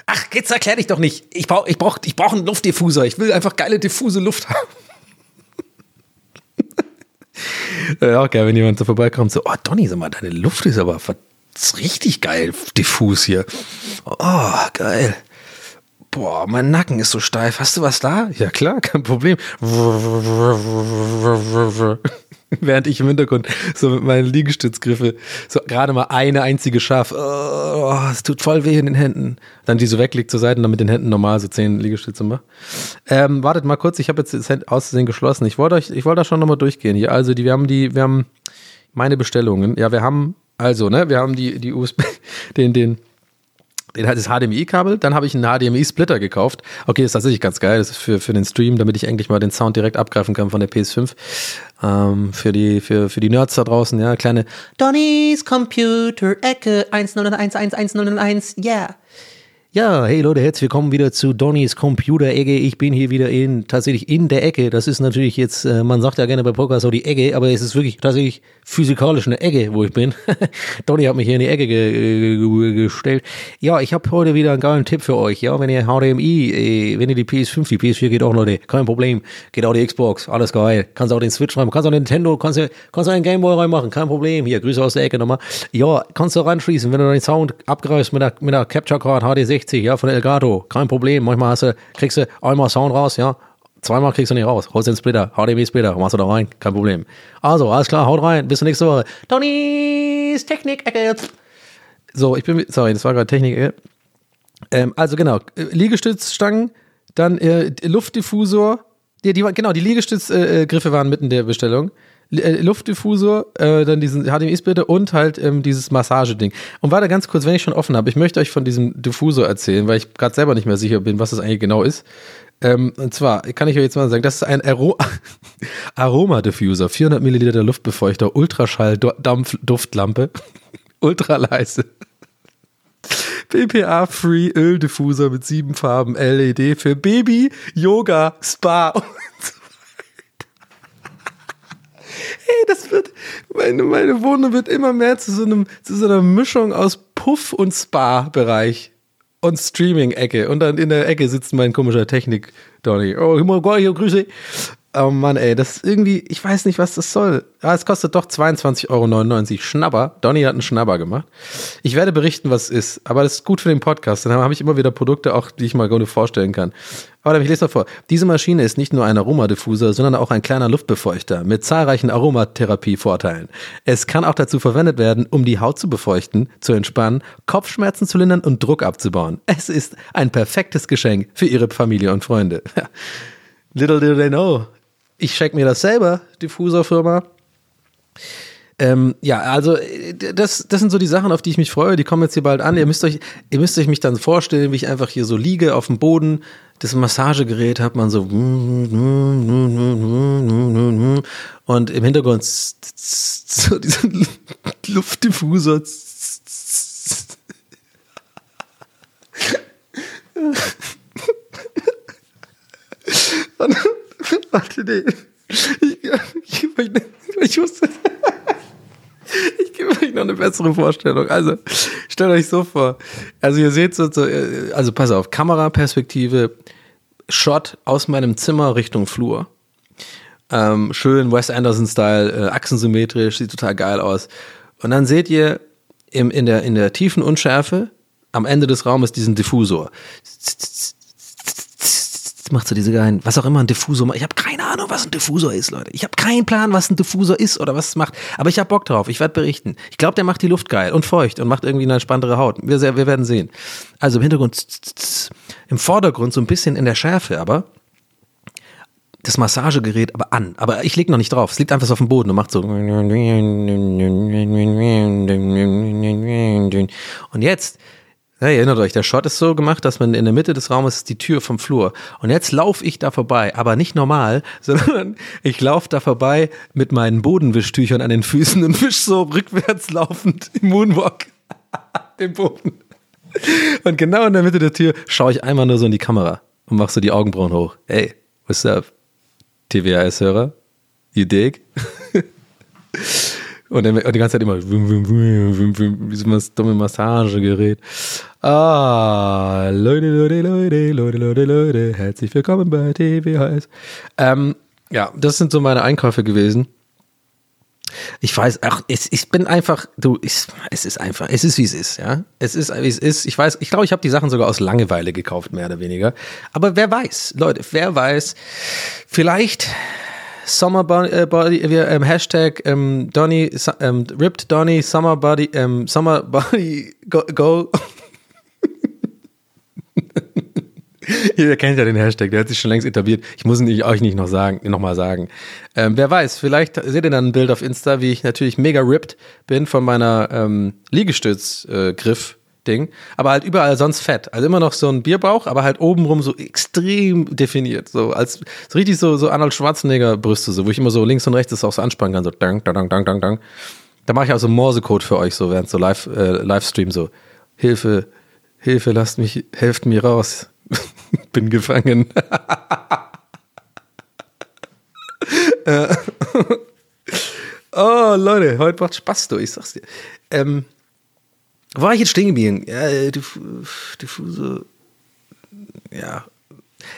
ach, jetzt erklär dich doch nicht. Ich brauche ich brauch, ich brauch einen Luftdiffuser. Ich will einfach geile, diffuse Luft haben. ja, geil, wenn jemand so vorbeikommt, so, oh Donny, sag mal, deine Luft ist aber ist richtig geil, diffus hier. Oh, geil. Boah, mein Nacken ist so steif. Hast du was da? Ja klar, kein Problem. Während ich im Hintergrund so mit meinen Liegestützgriffe so gerade mal eine einzige Schaf. Oh, es tut voll weh in den Händen. Dann die so weglegt zur Seite und dann mit den Händen normal so zehn Liegestütze macht. Ähm, wartet mal kurz, ich habe jetzt das Auszusehen geschlossen. Ich wollte euch, ich wollte da schon nochmal durchgehen hier. Also die, wir haben die, wir haben meine Bestellungen. Ja, wir haben also, ne, wir haben die, die USB, den, den, den das HDMI-Kabel, dann habe ich einen HDMI-Splitter gekauft. Okay, ist tatsächlich ganz geil. Das ist für, für den Stream, damit ich endlich mal den Sound direkt abgreifen kann von der PS5. Ähm, für, die, für, für die Nerds da draußen, ja, kleine Donny's Computer Ecke 10111101, yeah. Ja, hey Leute, herzlich willkommen wieder zu Donnys Computer-Ecke. Ich bin hier wieder in, tatsächlich in der Ecke. Das ist natürlich jetzt, äh, man sagt ja gerne bei Podcast so die Ecke, aber es ist wirklich tatsächlich physikalisch eine Ecke, wo ich bin. Donny hat mich hier in die Ecke ge ge gestellt. Ja, ich habe heute wieder einen geilen Tipp für euch. Ja, wenn ihr HDMI, äh, wenn ihr die PS5, die PS4 geht auch, Leute, kein Problem. Geht auch die Xbox, alles geil. Kannst auch den Switch rein, kannst auch Nintendo, kannst du kannst auch einen Gameboy reinmachen, kein Problem. Hier, Grüße aus der Ecke nochmal. Ja, kannst du reinschließen, wenn du den Sound abgreifst mit der, mit der Capture Card HD60 60, ja, von Elgato. Kein Problem. Manchmal hast du, kriegst du einmal Sound raus, ja. Zweimal kriegst du nicht raus. Holst den Splitter, HDMI-Splitter, machst du da rein. Kein Problem. Also, alles klar, haut rein. Bis zur nächsten Woche. Tonys Technik-Ecke. So, ich bin, sorry, das war gerade Technik. äh. Ähm, also genau, äh, Liegestützstangen, dann äh, Luftdiffusor. Die, die, genau, die Liegestützgriffe äh, Griffe waren mitten der Bestellung. Äh, Luftdiffusor, äh, dann diesen HDMI-Splitter und halt ähm, dieses Massageding. Und warte ganz kurz, wenn ich schon offen habe, ich möchte euch von diesem Diffusor erzählen, weil ich gerade selber nicht mehr sicher bin, was das eigentlich genau ist. Ähm, und zwar kann ich euch jetzt mal sagen, das ist ein Aro Aromadiffuser, 400 Milliliter Luftbefeuchter, Ultraschall-Dampf-Duftlampe, ultra leise. BPA-Free Öldiffuser mit sieben Farben LED für Baby, Yoga, Spa und so weiter. Hey, das wird, meine, meine Wohnung wird immer mehr zu so, einem, zu so einer Mischung aus Puff- und Spa-Bereich und Streaming-Ecke. Und dann in der Ecke sitzt mein komischer Technik-Donny. Oh, Grüße. Oh Mann, ey, das ist irgendwie, ich weiß nicht, was das soll. Ah, es kostet doch 22,99 Euro. Schnabber. Donny hat einen Schnabber gemacht. Ich werde berichten, was es ist. Aber das ist gut für den Podcast. Dann habe ich immer wieder Produkte, auch die ich mal gerne vorstellen kann. Aber ich lese mal vor. Diese Maschine ist nicht nur ein Aromadiffuser, sondern auch ein kleiner Luftbefeuchter mit zahlreichen Aromatherapie-Vorteilen. Es kann auch dazu verwendet werden, um die Haut zu befeuchten, zu entspannen, Kopfschmerzen zu lindern und Druck abzubauen. Es ist ein perfektes Geschenk für Ihre Familie und Freunde. Little do they know. Ich check mir das selber, Diffuserfirma. Ähm, ja, also äh, das, das sind so die Sachen, auf die ich mich freue. Die kommen jetzt hier bald an. Ihr müsst euch, ihr müsst euch mich dann vorstellen, wie ich einfach hier so liege auf dem Boden. Das Massagegerät hat man so und im Hintergrund so diesen Luftdiffuser. Und, warte, nee. Ich, ich, ne- ich wusste. Ich gebe euch noch eine bessere Vorstellung. Also, stellt euch so vor. Also, ihr seht so, so also pass auf, Kameraperspektive, Shot aus meinem Zimmer Richtung Flur. Ähm, schön Wes Anderson-Style, äh, achsensymmetrisch, sieht total geil aus. Und dann seht ihr im, in, der, in der tiefen Unschärfe am Ende des Raumes diesen Diffusor. Macht so diese geilen, was auch immer ein Diffusor macht. Ich habe keine Ahnung, was ein Diffusor ist, Leute. Ich habe keinen Plan, was ein Diffusor ist oder was es macht. Aber ich habe Bock drauf. Ich werde berichten. Ich glaube, der macht die Luft geil und feucht und macht irgendwie eine entspanntere Haut. Wir, wir werden sehen. Also im Hintergrund, im Vordergrund so ein bisschen in der Schärfe, aber das Massagegerät aber an. Aber ich leg noch nicht drauf. Es liegt einfach so auf dem Boden und macht so. Und jetzt, hey, erinnert euch, der Shot ist so gemacht, dass man in der Mitte des Raumes die Tür vom Flur. Und jetzt laufe ich da vorbei, aber nicht normal, sondern ich laufe da vorbei mit meinen Bodenwischtüchern an den Füßen und wisch so rückwärts laufend im Moonwalk den Boden. Und genau in der Mitte der Tür schaue ich einmal nur so in die Kamera und mache so die Augenbrauen hoch. Hey, what's up? TWAS-Hörer? You dig? Und, dann, die ganze Zeit immer wie so ein dumme Massagegerät. Ah, Leute, Leute, Leute, Leute, Leute, Leute, herzlich willkommen bei TWHS. Ähm, ja, das sind so meine Einkäufe gewesen. Ich weiß, ach, es, ich bin einfach, du, ich, es ist einfach, es ist wie es ist, ja. Es ist wie es ist. Ich weiß, ich glaube, ich habe die Sachen sogar aus Langeweile gekauft, mehr oder weniger. Aber wer weiß, Leute, wer weiß, vielleicht Summer Body, äh, Body wir, ähm, Hashtag ähm, Donny, ähm, Ripped Donny, Summer Body, ähm, Summer Body Go. go. Ihr kennt ja den Hashtag, der hat sich schon längst etabliert. Ich muss ihn euch nicht noch sagen, noch mal sagen. Ähm, wer weiß, vielleicht seht ihr dann ein Bild auf Insta, wie ich natürlich mega ripped bin von meiner ähm, Liegestütz-Griff-Ding, aber halt überall sonst fett. Also immer noch so ein Bierbauch, aber halt obenrum so extrem definiert. So als so richtig so, so Arnold Schwarzenegger-Brüste, so, wo ich immer so links und rechts das auch so anspannen kann. So dang, dang, dang, dang, dang. Da mache ich auch so Morsecode für euch, so während so live, äh, Livestream, so Hilfe, Hilfe, lasst mich, helft mir raus. Bin gefangen. Äh, oh, Leute, heute macht Spaß, du, ich sag's dir. Ähm, wo war ich jetzt stehen geblieben? Ja, äh, Diff Diffuse. Ja.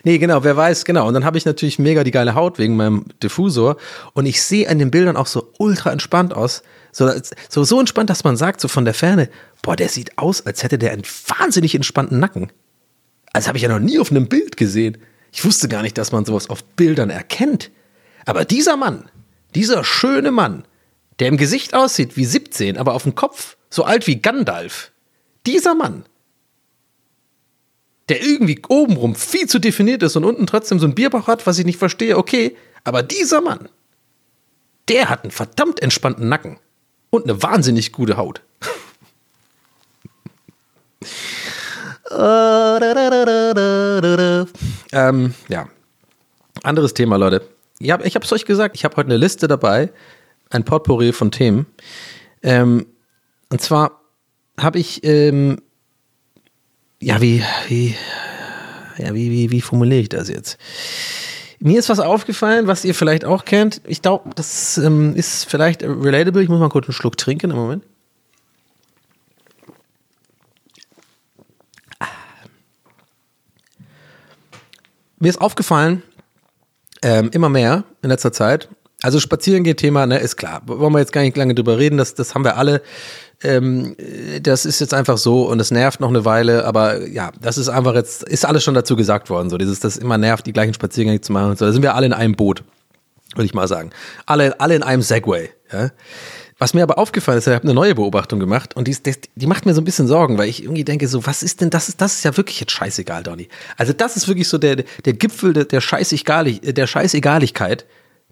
Nee, genau, wer weiß, genau. Und dann habe ich natürlich mega die geile Haut wegen meinem Diffusor. Und ich sehe an den Bildern auch so ultra entspannt aus. So, so, so entspannt, dass man sagt, so von der Ferne, boah, der sieht aus, als hätte der einen wahnsinnig entspannten Nacken. Das habe ich ja noch nie auf einem Bild gesehen. Ich wusste gar nicht, dass man sowas auf Bildern erkennt. Aber dieser Mann, dieser schöne Mann, der im Gesicht aussieht wie 17, aber auf dem Kopf so alt wie Gandalf, dieser Mann, der irgendwie obenrum viel zu definiert ist und unten trotzdem so ein Bierbauch hat, was ich nicht verstehe, okay, aber dieser Mann, der hat einen verdammt entspannten Nacken und eine wahnsinnig gute Haut. ähm, ja. Anderes Thema, Leute. Ich habe es euch gesagt, ich habe heute eine Liste dabei, ein Potpourri von Themen. Ähm, und zwar habe ich, ähm, ja, wie, wie, ja, wie, wie, wie formuliere ich das jetzt? Mir ist was aufgefallen, was ihr vielleicht auch kennt. Ich glaube, das ähm, ist vielleicht relatable. Ich muss mal kurz einen Schluck trinken im Moment. Mir ist aufgefallen, ähm, immer mehr in letzter Zeit. Also Spazierengehen-Thema, ne, ist klar. Wollen wir jetzt gar nicht lange drüber reden, das, das haben wir alle. Ähm, das ist jetzt einfach so und es nervt noch eine Weile, aber ja, das ist einfach jetzt, ist alles schon dazu gesagt worden, so dieses, das immer nervt, die gleichen Spaziergänge zu machen und so. Da sind wir alle in einem Boot, würde ich mal sagen. Alle, alle in einem Segway, ja. Was mir aber aufgefallen ist, ich habe eine neue Beobachtung gemacht und die, ist, die macht mir so ein bisschen Sorgen, weil ich irgendwie denke, so, was ist denn das? Ist, das ist ja wirklich jetzt scheißegal, Donny. Also, das ist wirklich so der, der Gipfel der, der, Scheißegalig, der Scheißegaligkeit.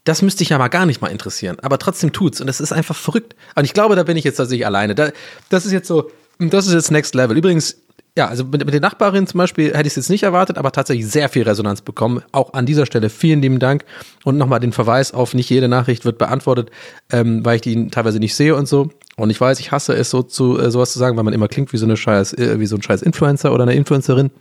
Das müsste ich ja mal gar nicht mal interessieren. Aber trotzdem tut's. Und das ist einfach verrückt. Und ich glaube, da bin ich jetzt tatsächlich alleine. Da, das ist jetzt so, das ist jetzt Next Level. Übrigens, ja, also mit, mit den Nachbarinnen zum Beispiel hätte ich es jetzt nicht erwartet, aber tatsächlich sehr viel Resonanz bekommen. Auch an dieser Stelle vielen lieben Dank und nochmal den Verweis auf nicht jede Nachricht wird beantwortet, ähm, weil ich die teilweise nicht sehe und so. Und ich weiß, ich hasse es so zu äh, sowas zu sagen, weil man immer klingt wie so eine scheiß, äh, wie so ein scheiß Influencer oder eine Influencerin.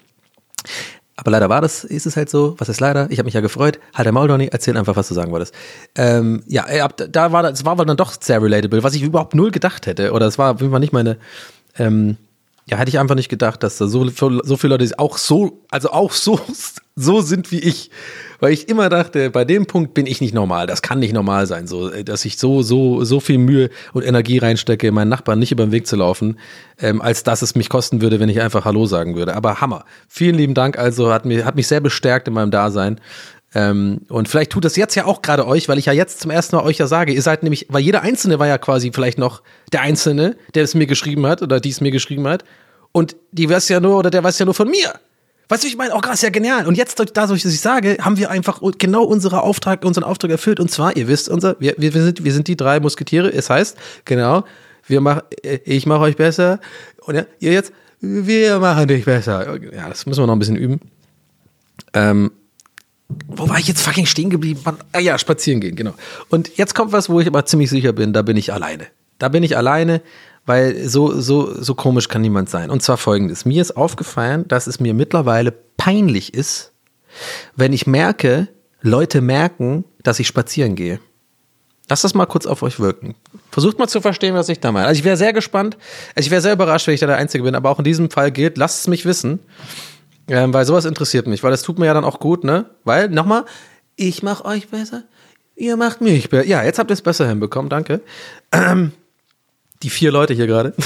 Aber leider war das, ist es halt so. Was ist leider? Ich habe mich ja gefreut. Halt der Maul, Donny, erzähl einfach, was du sagen wolltest. Ähm, ja, ab, da war das war dann doch sehr relatable, was ich überhaupt null gedacht hätte. Oder es war auf jeden Fall nicht meine, ähm, ja, hätte ich einfach nicht gedacht, dass da so, so viele Leute auch so, also auch so, so sind wie ich. Weil ich immer dachte, bei dem Punkt bin ich nicht normal. Das kann nicht normal sein, so, dass ich so, so, so viel Mühe und Energie reinstecke, meinen Nachbarn nicht über den Weg zu laufen, ähm, als dass es mich kosten würde, wenn ich einfach Hallo sagen würde. Aber Hammer. Vielen lieben Dank. Also hat mich, hat mich sehr bestärkt in meinem Dasein. Ähm, und vielleicht tut das jetzt ja auch gerade euch, weil ich ja jetzt zum ersten Mal euch ja sage, ihr seid nämlich, weil jeder Einzelne war ja quasi vielleicht noch der Einzelne, der es mir geschrieben hat oder die es mir geschrieben hat. Und die weiß ja nur, oder der weiß ja nur von mir. Weißt du, ich meine, oh krass, ja genial. Und jetzt, dadurch, dass ich sage, haben wir einfach genau unsere Auftrag, unseren Auftrag erfüllt. Und zwar, ihr wisst, unser, wir, wir, sind, wir sind die drei Musketiere. Es heißt, genau, wir machen, ich mache euch besser. Und ja, ihr jetzt, wir machen dich besser. Ja, das müssen wir noch ein bisschen üben. Ähm, wo war ich jetzt fucking stehen geblieben? Ah ja, spazieren gehen, genau. Und jetzt kommt was, wo ich aber ziemlich sicher bin, da bin ich alleine. Da bin ich alleine, weil so, so, so komisch kann niemand sein. Und zwar folgendes. Mir ist aufgefallen, dass es mir mittlerweile peinlich ist, wenn ich merke, Leute merken, dass ich spazieren gehe. Lass das mal kurz auf euch wirken. Versucht mal zu verstehen, was ich da meine. Also ich wäre sehr gespannt, also ich wäre sehr überrascht, wenn ich da der Einzige bin, aber auch in diesem Fall gilt, lasst es mich wissen, ähm, weil sowas interessiert mich, weil das tut mir ja dann auch gut, ne? Weil, nochmal, ich mach euch besser, ihr macht mich besser. Ja, jetzt habt ihr es besser hinbekommen, danke. Ähm, die vier Leute hier gerade.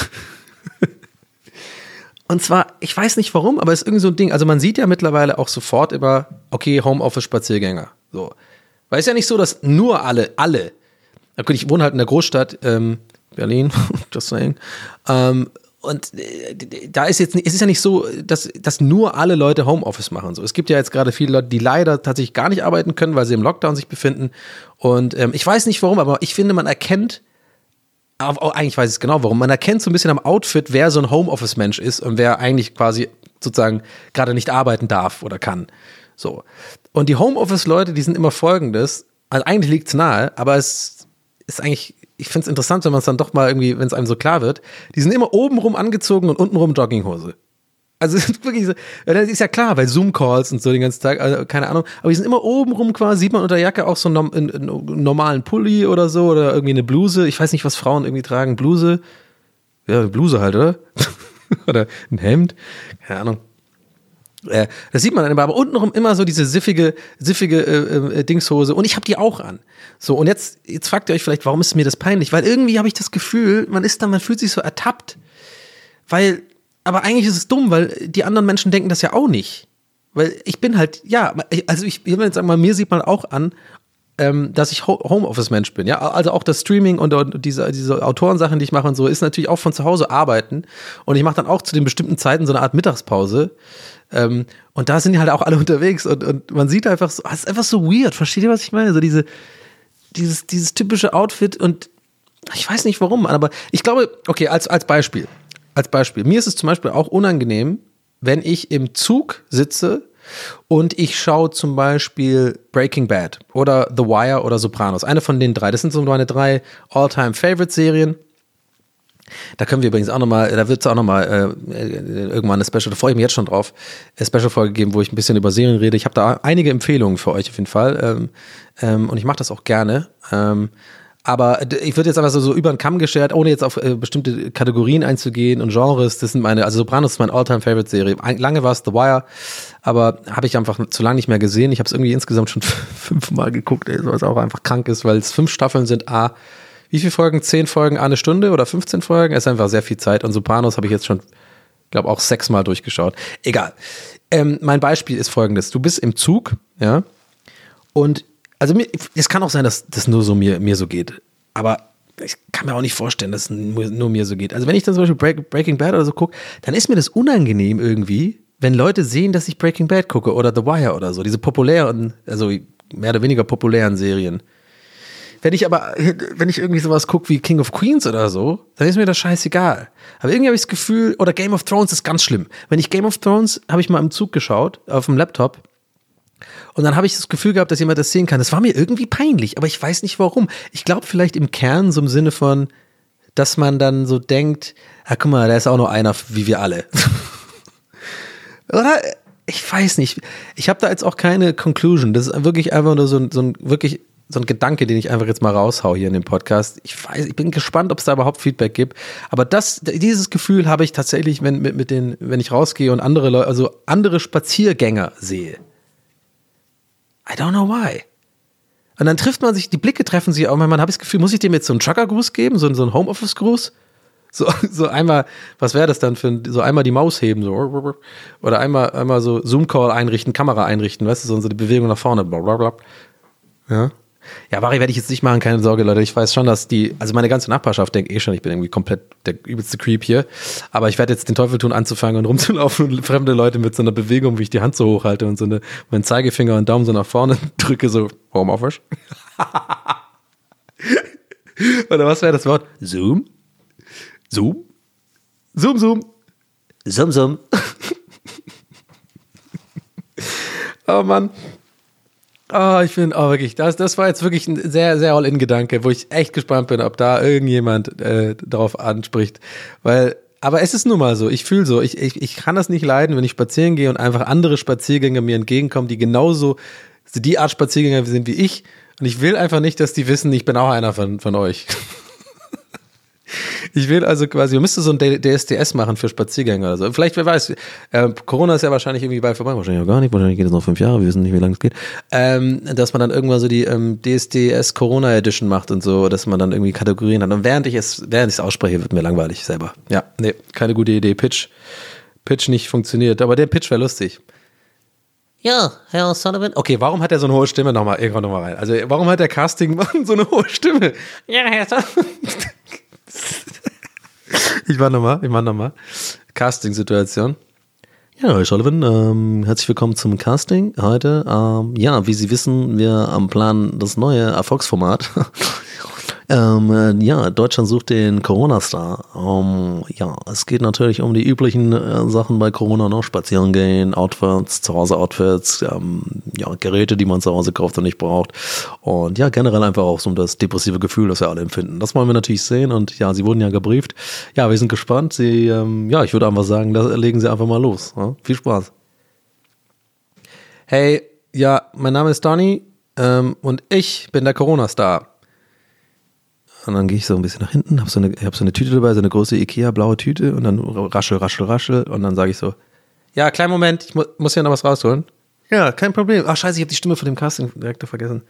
Und zwar, ich weiß nicht warum, aber es ist irgendwie so ein Ding. Also man sieht ja mittlerweile auch sofort immer, okay, Homeoffice-Spaziergänger. So. Weil es ja nicht so, dass nur alle, alle, ich wohne halt in der Großstadt, ähm, Berlin, just saying, ähm, und äh, da ist jetzt, es ist ja nicht so, dass, dass nur alle Leute Homeoffice machen. So, es gibt ja jetzt gerade viele Leute, die leider tatsächlich gar nicht arbeiten können, weil sie im Lockdown sich befinden. Und ähm, ich weiß nicht warum, aber ich finde, man erkennt eigentlich weiß ich es genau, warum. Man erkennt so ein bisschen am Outfit, wer so ein Homeoffice-Mensch ist und wer eigentlich quasi sozusagen gerade nicht arbeiten darf oder kann. So. Und die Homeoffice-Leute, die sind immer folgendes. Also eigentlich liegt es nahe, aber es ist eigentlich, ich finde es interessant, wenn man es dann doch mal irgendwie, wenn es einem so klar wird. Die sind immer obenrum angezogen und untenrum Jogginghose. Also wirklich so, das ist ja klar, bei Zoom-Calls und so den ganzen Tag, also keine Ahnung, aber die sind immer obenrum quasi, sieht man unter Jacke auch so einen, einen, normalen Pulli oder so oder irgendwie eine Bluse. Ich weiß nicht, was Frauen irgendwie tragen. Bluse. Ja, Bluse halt, oder? oder ein Hemd. Keine Ahnung. Äh, das sieht man dann immer, aber untenrum immer so diese siffige, siffige äh, äh, Dingshose und ich habe die auch an. So, und jetzt, jetzt fragt ihr euch vielleicht, warum ist mir das peinlich? Weil irgendwie habe ich das Gefühl, man ist dann, man fühlt sich so ertappt. Weil aber eigentlich ist es dumm, weil die anderen Menschen denken das ja auch nicht. Weil ich bin halt, ja, also ich, ich will jetzt sagen mal, mir sieht man auch an, ähm, dass ich Ho- Homeoffice-Mensch bin. Ja, also auch das Streaming und, und diese, diese Autorensachen, die ich mache und so, ist natürlich auch von zu Hause arbeiten. Und ich mache dann auch zu den bestimmten Zeiten so eine Art Mittagspause. Ähm, und da sind die halt auch alle unterwegs und, und man sieht einfach so, es ist einfach so weird. Versteht ihr, was ich meine? So diese, dieses, dieses typische Outfit und ich weiß nicht warum, aber ich glaube, okay, als, als Beispiel. Als Beispiel. Mir ist es zum Beispiel auch unangenehm, wenn ich im Zug sitze und ich schaue zum Beispiel Breaking Bad oder The Wire oder Sopranos. Eine von den drei. Das sind so meine drei All-Time-Favorite-Serien. Da können wir übrigens auch nochmal, da wird es auch nochmal äh, äh, irgendwann eine Special, da freue ich mich jetzt schon drauf, eine Special-Folge geben, wo ich ein bisschen über Serien rede. Ich habe da einige Empfehlungen für euch auf jeden Fall ähm, ähm, und ich mache das auch gerne. Ähm, aber ich würde jetzt einfach so, so über den Kamm geschert, ohne jetzt auf äh, bestimmte Kategorien einzugehen und Genres. Das sind meine, also Sopranos ist meine All-Time-Favorite-Serie. Ein- Lange war es The Wire, aber habe ich einfach zu lange nicht mehr gesehen. Ich habe es irgendwie insgesamt schon fünfmal geguckt, ey, was auch einfach krank ist, weil es fünf Staffeln sind. A, wie viele Folgen? Zehn Folgen, eine Stunde oder 15 Folgen? Es ist einfach sehr viel Zeit. Und Sopranos habe ich jetzt schon, glaube auch sechsmal durchgeschaut. Egal. Ähm, mein Beispiel ist folgendes. Du bist im Zug, ja, und also mir, es kann auch sein, dass das nur so mir, mir so geht. Aber ich kann mir auch nicht vorstellen, dass es nur, mir so geht. Also wenn ich dann zum Beispiel Break, Breaking Bad oder so gucke, dann ist mir das unangenehm irgendwie, wenn Leute sehen, dass ich Breaking Bad gucke oder The Wire oder so, diese populären, also mehr oder weniger populären Serien. Wenn ich aber, wenn ich irgendwie sowas gucke wie King of Queens oder so, dann ist mir das scheißegal. Aber irgendwie habe ich das Gefühl, oder Game of Thrones ist ganz schlimm. Wenn ich Game of Thrones, habe ich mal im Zug geschaut, auf dem Laptop, und dann habe ich das Gefühl gehabt, dass jemand das sehen kann. Das war mir irgendwie peinlich, aber ich weiß nicht warum. Ich glaube vielleicht im Kern so im Sinne von, dass man dann so denkt, ah, guck mal, da ist auch noch einer wie wir alle. Oder? Ich weiß nicht. Ich habe da jetzt auch keine Conclusion. Das ist wirklich einfach nur so ein, so ein wirklich so ein Gedanke, den ich einfach jetzt mal raushau hier in dem Podcast. Ich weiß, ich bin gespannt, ob es da überhaupt Feedback gibt. Aber das, dieses Gefühl habe ich tatsächlich, wenn mit, mit den, wenn ich rausgehe und andere Leute, also andere Spaziergänger sehe. I don't know why. Und dann trifft man sich, die Blicke treffen sich auch, man habe ich das Gefühl, muss ich dem jetzt so einen Trucker-Gruß geben, so, so einen Homeoffice-Gruß? So, so einmal, was wäre das dann für ein, so einmal die Maus heben, so, oder einmal, einmal so Zoom-Call einrichten, Kamera einrichten, weißt du, so, so die Bewegung nach vorne, blablabla. Ja. Ja, Barry werde ich jetzt nicht machen, keine Sorge, Leute. Ich weiß schon, dass die, also meine ganze Nachbarschaft denkt eh schon, ich bin irgendwie komplett der übelste Creep hier. Aber ich werde jetzt den Teufel tun, anzufangen und rumzulaufen und fremde Leute mit so einer Bewegung, wie ich die Hand so hochhalte und so eine, meinen Zeigefinger und Daumen so nach vorne drücke, so Homeoffice. Oder was wäre das Wort? Zoom? Zoom? Zoom, Zoom. Zoom, Zoom. oh Mann. Oh, ich bin, oh wirklich, das, das war jetzt wirklich ein sehr, sehr All-In-Gedanke, wo ich echt gespannt bin, ob da irgendjemand äh, darauf anspricht. Weil, aber es ist nun mal so, ich fühle so, ich, ich, ich kann das nicht leiden, wenn ich spazieren gehe und einfach andere Spaziergänger mir entgegenkommen, die genauso die Art Spaziergänger sind wie ich. Und ich will einfach nicht, dass die wissen, ich bin auch einer von, von euch. Ich will also quasi, wir müssten so ein DSDS machen für Spaziergänger oder so. Vielleicht, wer weiß, äh, Corona ist ja wahrscheinlich irgendwie bald vorbei, wahrscheinlich auch gar nicht, wahrscheinlich geht es noch fünf Jahre, wir wissen nicht, wie lange es geht. Ähm, dass man dann irgendwann so die ähm, DSDS Corona Edition macht und so, dass man dann irgendwie Kategorien hat. Und während ich es, während ich es ausspreche, wird mir langweilig selber. Ja, nee, keine gute Idee. Pitch, Pitch nicht funktioniert, aber der Pitch wäre lustig. Ja, Herr Sullivan. Okay, warum hat er so eine hohe Stimme? Nochmal, irgendwann nochmal rein. Also, warum hat der Castingmann so eine hohe Stimme? Ja, Herr Sullivan. Ich war nochmal, ich mach nochmal. Casting-Situation. Ja, Herr Sullivan, ähm, herzlich willkommen zum Casting heute. Ähm, ja, wie Sie wissen, wir am Plan das neue Erfolgsformat. Ähm, äh, ja, Deutschland sucht den Corona-Star. Ähm, ja, es geht natürlich um die üblichen äh, Sachen bei Corona, noch spazieren gehen, Outfits, zu Hause Outfits, ähm, ja, Geräte, die man zu Hause kauft und nicht braucht. Und ja, generell einfach auch so um das depressive Gefühl, das wir alle empfinden. Das wollen wir natürlich sehen und ja, Sie wurden ja gebrieft. Ja, wir sind gespannt. Sie, ähm, ja, ich würde einfach sagen, da legen Sie einfach mal los. Ja? Viel Spaß. Hey, ja, mein Name ist Donny ähm, und ich bin der Corona-Star. Und dann gehe ich so ein bisschen nach hinten, habe so, eine, hab so eine Tüte dabei, so eine große Ikea-blaue Tüte und dann raschel, raschel, raschel und dann sage ich so, ja, kleinen Moment, ich mu muss ja noch was rausholen. Ja, kein Problem. Ach scheiße, ich habe die Stimme von dem Casting-Direktor vergessen.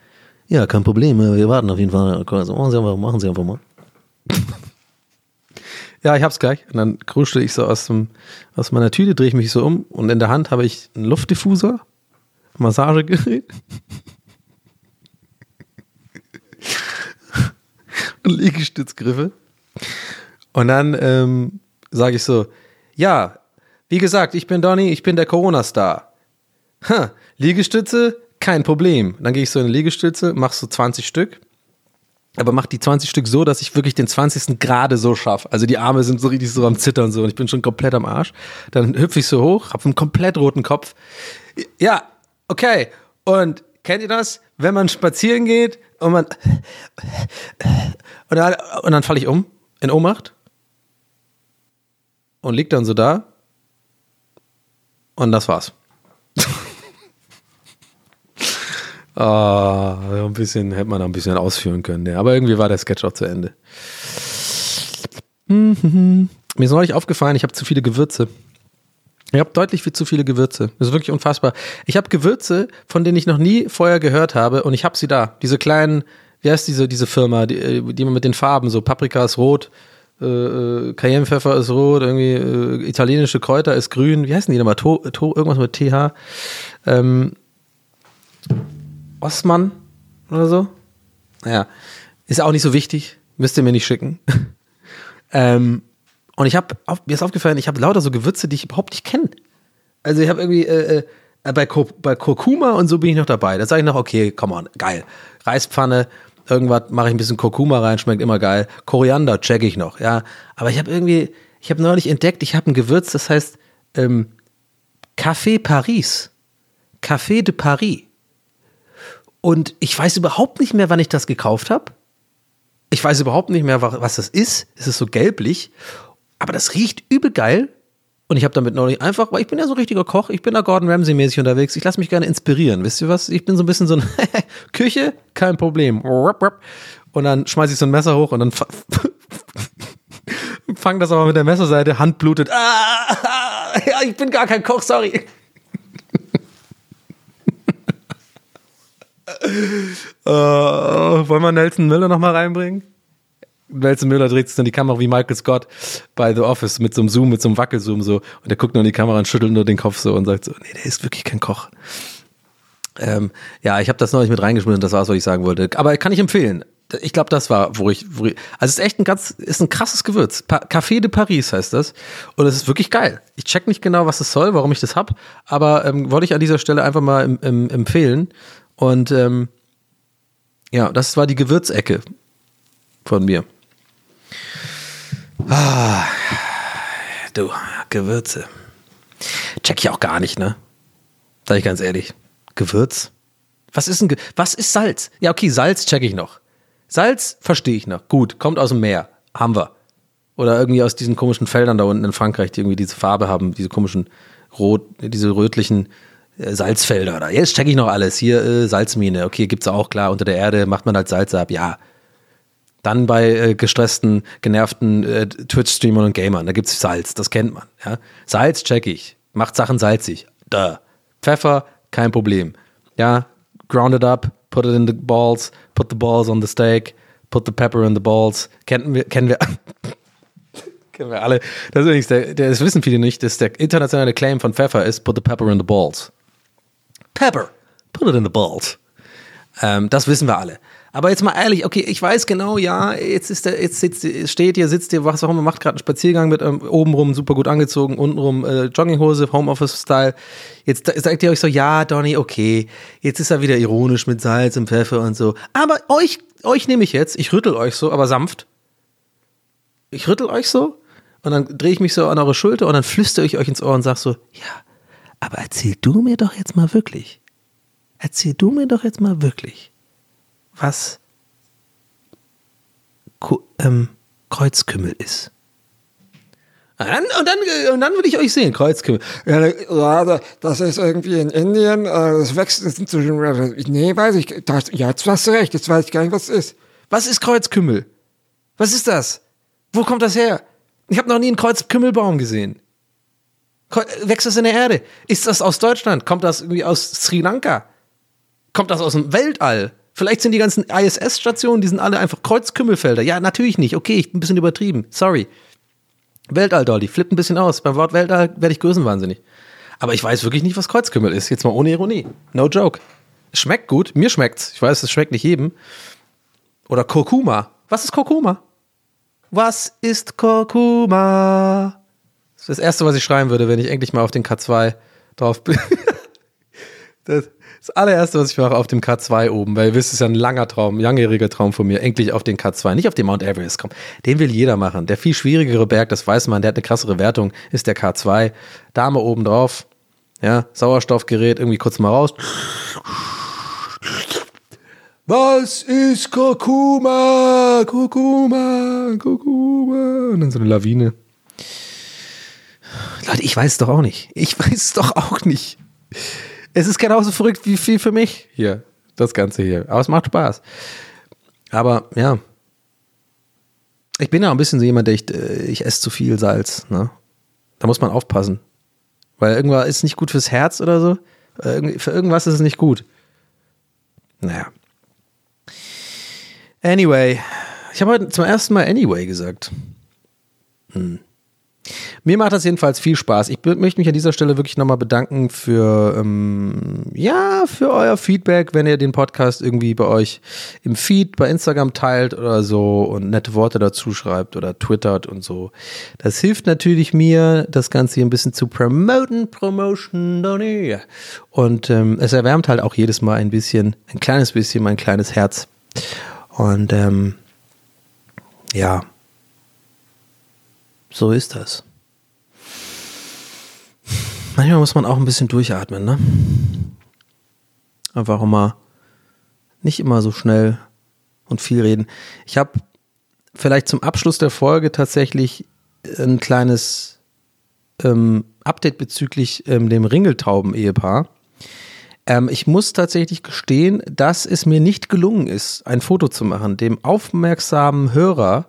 Ja, kein Problem, äh, wir warten auf jeden Fall. Also machen, Sie einfach, machen Sie einfach mal. ja, ich hab's gleich. Und dann kruschel ich so aus, dem, aus meiner Tüte, drehe ich mich so um und in der Hand habe ich einen Luftdiffuser, Massagegerät. Liegestützgriffe. Und dann ähm, sage ich so, ja, wie gesagt, ich bin Donny, ich bin der Corona-Star. Liegestütze, kein Problem. Dann gehe ich so in eine Liegestütze, mach so 20 Stück. Aber mach die 20 Stück so, dass ich wirklich den 20. gerade so schaffe. Also die Arme sind so richtig so am Zittern so und ich bin schon komplett am Arsch. Dann hüpfe ich so hoch, hab einen komplett roten Kopf. Ja, okay. Und kennt ihr das? Wenn man spazieren geht und man und dann, und dann falle ich um in Ohnmacht und lieg dann so da und das war's. Ah, ein bisschen hätte man noch ein bisschen ausführen können, ja. aber irgendwie war der Sketch auch zu Ende. Mhm. Mir ist neulich aufgefallen, ich habe zu viele Gewürze. Ich habe deutlich viel zu viele Gewürze. Das ist wirklich unfassbar. Ich habe Gewürze, von denen ich noch nie vorher gehört habe und ich habe sie da. Diese kleinen, wie heißt diese, diese Firma, die, die man mit den Farben, so Paprika ist rot, äh, äh, Cayennepfeffer ist rot, irgendwie äh, italienische Kräuter ist grün. Wie heißen die nochmal? To, to, irgendwas mit TH. Ähm, Osman oder so. Naja, ist auch nicht so wichtig. Müsst ihr mir nicht schicken. ähm, und ich habe, mir ist aufgefallen, ich habe lauter so Gewürze, die ich überhaupt nicht kenne. Also ich habe irgendwie, äh, äh, bei, Kur bei Kurkuma und so bin ich noch dabei. Da sage ich noch, okay, come on, geil. Reispfanne, irgendwas mache ich ein bisschen Kurkuma rein, schmeckt immer geil. Koriander check ich noch, ja. Aber ich habe irgendwie, ich habe neulich entdeckt, ich habe ein Gewürz, das heißt ähm, Café Paris. Café de Paris. Und ich weiß überhaupt nicht mehr, wann ich das gekauft habe. Ich weiß überhaupt nicht mehr, was das ist. Es ist so gelblich. Aber das riecht übel geil. Und ich habe damit neulich einfach, weil ich bin ja so ein richtiger Koch, ich bin da Gordon Ramsay-mäßig unterwegs, ich lasse mich gerne inspirieren. Wisst ihr was? Ich bin so ein bisschen so ein Küche, kein Problem. Und dann schmeiße ich so ein Messer hoch und dann fang das aber mit der Messerseite, Hand blutet. Ah, ja, ich bin gar kein Koch, sorry. äh, wollen wir Nelson Müller nochmal reinbringen? Nelson Müller dreht sich dann die Kamera wie Michael Scott bei The Office mit so einem Zoom, mit so einem Wackelzoom so. Und der guckt nur in die Kamera und schüttelt nur den Kopf so und sagt so, nee, der ist wirklich kein Koch. Ähm, ja, ich habe das neulich mit reingeschmissen, das war was ich sagen wollte. Aber kann ich empfehlen. Ich glaube, das war, wo ich, wo ich, also es ist echt ein ganz, ist ein krasses Gewürz. Pa Café de Paris heißt das. Und es ist wirklich geil. Ich check nicht genau, was es soll, warum ich das hab, aber ähm, wollte ich an dieser Stelle einfach mal im, im, empfehlen. Und ähm, ja, das war die Gewürzecke von mir. Ah, du, Gewürze. Check ich auch gar nicht, ne? Sag ich ganz ehrlich. Gewürz? Was ist ein Ge Was ist Salz? Ja, okay, Salz check ich noch. Salz verstehe ich noch. Gut, kommt aus dem Meer. Haben wir. Oder irgendwie aus diesen komischen Feldern da unten in Frankreich, die irgendwie diese Farbe haben, diese komischen rot, diese rötlichen äh, Salzfelder. Oder jetzt check ich noch alles. Hier äh, Salzmine. Okay, gibt's auch klar. Unter der Erde macht man halt Salz ab. Ja, dann bei äh, gestressten, genervten äh, Twitch-Streamern und Gamern, da gibt's Salz, das kennt man. Ja? Salz check ich, macht Sachen salzig. Da. Pfeffer, kein Problem. Ja, ground it up, put it in the balls, put the balls on the steak, put the pepper in the balls. Kennen wir, kennen wir, kennen wir alle. Das ist übrigens, der, das wissen viele nicht, dass der internationale Claim von Pfeffer ist, put the pepper in the balls. Pepper, put it in the balls. Ähm, das wissen wir alle. Aber jetzt mal ehrlich, okay, ich weiß genau, ja, jetzt ist der, jetzt sitzt, steht hier, sitzt hier, was auch immer, macht gerade einen Spaziergang mit ähm, obenrum super gut angezogen, untenrum äh, Jogginghose, Homeoffice-Style. Jetzt sagt ihr euch so, ja, Donny, okay, jetzt ist er wieder ironisch mit Salz und Pfeffer und so. Aber euch, euch nehme ich jetzt, ich rüttel euch so, aber sanft. Ich rüttel euch so und dann drehe ich mich so an eure Schulter und dann flüstere ich euch ins Ohr und sag so, ja, aber erzähl du mir doch jetzt mal wirklich. Erzähl du mir doch jetzt mal wirklich was ähm, Kreuzkümmel ist. Und dann, und, dann, und dann will ich euch sehen, Kreuzkümmel. Ja, das ist irgendwie in Indien, äh, das wächst inzwischen. Nee, weiß ich. Das, ja, jetzt hast du recht, jetzt weiß ich gar nicht, was es ist. Was ist Kreuzkümmel? Was ist das? Wo kommt das her? Ich habe noch nie einen Kreuzkümmelbaum gesehen. Wächst das in der Erde? Ist das aus Deutschland? Kommt das irgendwie aus Sri Lanka? Kommt das aus dem Weltall? Vielleicht sind die ganzen ISS-Stationen, die sind alle einfach Kreuzkümmelfelder. Ja, natürlich nicht. Okay, ich bin ein bisschen übertrieben. Sorry. Weltall, Dolly, flippt ein bisschen aus. Beim Wort Weltall werde ich größenwahnsinnig. Aber ich weiß wirklich nicht, was Kreuzkümmel ist. Jetzt mal ohne Ironie. No joke. Schmeckt gut. Mir schmeckt's. Ich weiß, es schmeckt nicht jedem. Oder Kurkuma. Was ist Kurkuma? Was ist Kurkuma? Das ist das Erste, was ich schreiben würde, wenn ich endlich mal auf den K2 drauf bin. Das, das allererste, was ich mache, auf dem K2 oben, weil ihr wisst, es ist ja ein langer Traum, langjähriger Traum von mir, endlich auf den K2, nicht auf den Mount Everest kommen. Den will jeder machen. Der viel schwierigere Berg, das weiß man, der hat eine krassere Wertung, ist der K2. Dame oben drauf, ja, Sauerstoffgerät, irgendwie kurz mal raus. Was ist Kurkuma? Kurkuma, Kurkuma. Und dann so eine Lawine. Leute, ich weiß es doch auch nicht. Ich weiß es doch auch nicht. Es ist genauso verrückt wie viel für mich hier, das Ganze hier. Aber es macht Spaß. Aber ja, ich bin ja ein bisschen so jemand, der ich, äh, ich esse zu viel Salz. Ne? Da muss man aufpassen. Weil irgendwas ist nicht gut fürs Herz oder so. Äh, Für irgendwas ist es nicht gut. Naja. Anyway. Ich habe heute zum ersten Mal Anyway gesagt. Mir macht das jedenfalls viel Spaß. Ich möchte mich an dieser Stelle wirklich nochmal bedanken für, ähm, ja, für euer Feedback, wenn ihr den Podcast irgendwie bei euch im Feed bei Instagram teilt oder so und nette Worte dazu schreibt oder twittert und so. Das hilft natürlich mir, das Ganze hier ein bisschen zu promoten, Promotion, Donny. Und ähm, es erwärmt halt auch jedes Mal ein bisschen, ein kleines bisschen mein kleines Herz. Und ähm, ja, so ist das. Manchmal muss man auch ein bisschen durchatmen, ne? Einfach mal nicht immer so schnell und viel reden. Ich habe vielleicht zum Abschluss der Folge tatsächlich ein kleines ähm, Update bezüglich ähm, dem Ringeltauben-Ehepaar. Ähm, ich muss tatsächlich gestehen, dass es mir nicht gelungen ist, ein Foto zu machen. Dem aufmerksamen Hörer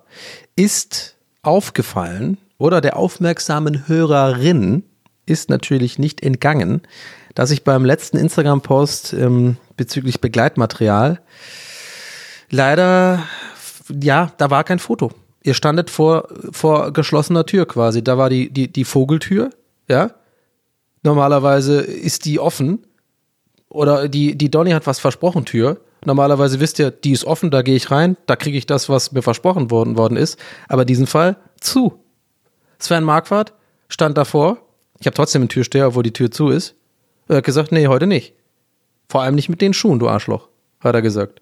ist aufgefallen oder der aufmerksamen Hörerin ist natürlich nicht entgangen, dass ich beim letzten Instagram-Post ähm, bezüglich Begleitmaterial leider, ja, da war kein Foto. Ihr standet vor, vor geschlossener Tür quasi. Da war die, die, die Vogeltür, ja. Normalerweise ist die offen. Oder die, die Donny hat was versprochen, Tür. Normalerweise wisst ihr, die ist offen, da gehe ich rein, da kriege ich das, was mir versprochen worden, worden ist. Aber diesen Fall zu. Sven Marquardt stand davor. Ich habe trotzdem einen Türsteher, obwohl die Tür zu ist. Er hat gesagt, nee, heute nicht. Vor allem nicht mit den Schuhen, du Arschloch, hat er gesagt.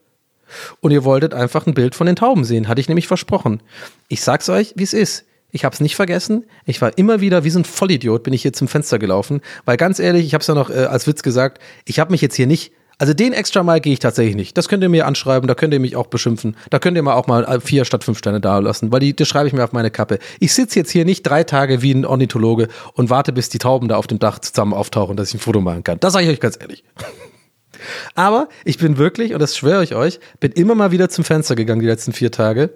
Und ihr wolltet einfach ein Bild von den Tauben sehen, hatte ich nämlich versprochen. Ich sag's euch, wie es ist. Ich hab's nicht vergessen. Ich war immer wieder wie so ein Vollidiot, bin ich hier zum Fenster gelaufen. Weil ganz ehrlich, ich hab's ja noch äh, als Witz gesagt, ich habe mich jetzt hier nicht. Also den extra Mal gehe ich tatsächlich nicht. Das könnt ihr mir anschreiben, da könnt ihr mich auch beschimpfen. Da könnt ihr mal auch mal äh, vier statt fünf Sterne da lassen, weil die, das schreibe ich mir auf meine Kappe. Ich sitze jetzt hier nicht drei Tage wie ein Ornithologe und warte, bis die Tauben da auf dem Dach zusammen auftauchen, dass ich ein Foto machen kann. Das sage ich euch ganz ehrlich. Aber ich bin wirklich, und das schwöre ich euch, bin immer mal wieder zum Fenster gegangen die letzten vier Tage,